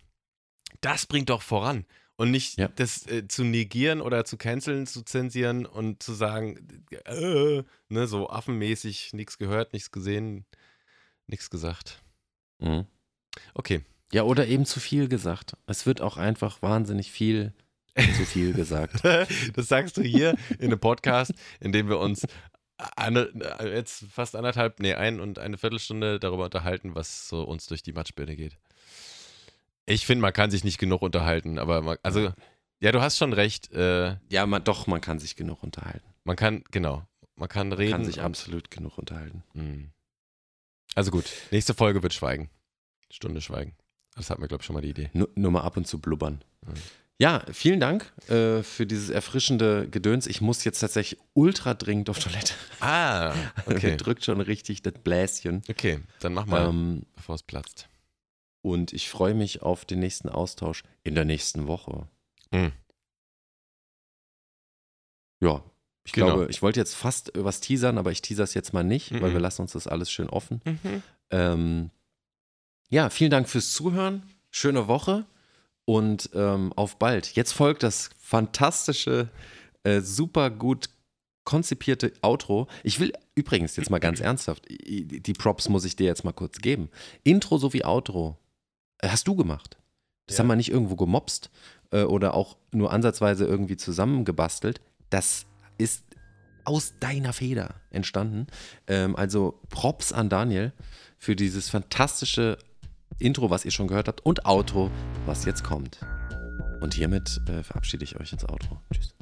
Das bringt doch voran. Und nicht Ja. das äh, zu negieren oder zu canceln, zu zensieren und zu sagen, äh, ne, so affenmäßig, nichts gehört, nichts gesehen, nichts gesagt. Mhm. Okay. Ja, oder eben zu viel gesagt. Es wird auch einfach wahnsinnig viel zu viel gesagt. Das sagst du hier in einem Podcast, in dem wir uns eine, jetzt fast anderthalb, nee, ein und eine Viertelstunde darüber unterhalten, was so uns durch die Matschbirne geht. Ich finde, man kann sich nicht genug unterhalten, aber man, also, ja, du hast schon recht. Äh, Ja, man, doch, man kann sich genug unterhalten. man kann, genau, man kann Man reden. kann sich absolut genug unterhalten. Mhm. Also gut, nächste Folge wird Schweigen. Stunde Schweigen. Das hatten wir, glaube ich, schon mal die Idee. Nur, nur mal ab und zu blubbern. Mhm. Ja, vielen Dank äh, für dieses erfrischende Gedöns. Ich muss jetzt tatsächlich ultra dringend auf Toilette. Ah, okay. drückt schon richtig das Bläschen. Okay, dann mach mal, Ähm, bevor es platzt. Und ich freue mich auf den nächsten Austausch in der nächsten Woche. Mhm. Ja, ich Genau. glaube, ich wollte jetzt fast was teasern, aber ich teaser es jetzt mal nicht, weil Mhm. wir lassen uns das alles schön offen. Mhm. Ähm, ja, vielen Dank fürs Zuhören. Schöne Woche und ähm, auf bald. Jetzt folgt das fantastische, äh, super gut konzipierte Outro. Ich will übrigens jetzt mal ganz ernsthaft, die Props muss ich dir jetzt mal kurz geben. Intro sowie Outro hast du gemacht. Das Ja. haben wir nicht irgendwo gemobst äh, oder auch nur ansatzweise irgendwie zusammengebastelt. Das ist aus deiner Feder entstanden. Ähm, also Props an Daniel für dieses fantastische Intro, was ihr schon gehört habt, und Outro, was jetzt kommt. Und hiermit äh, verabschiede ich euch ins Outro. Tschüss.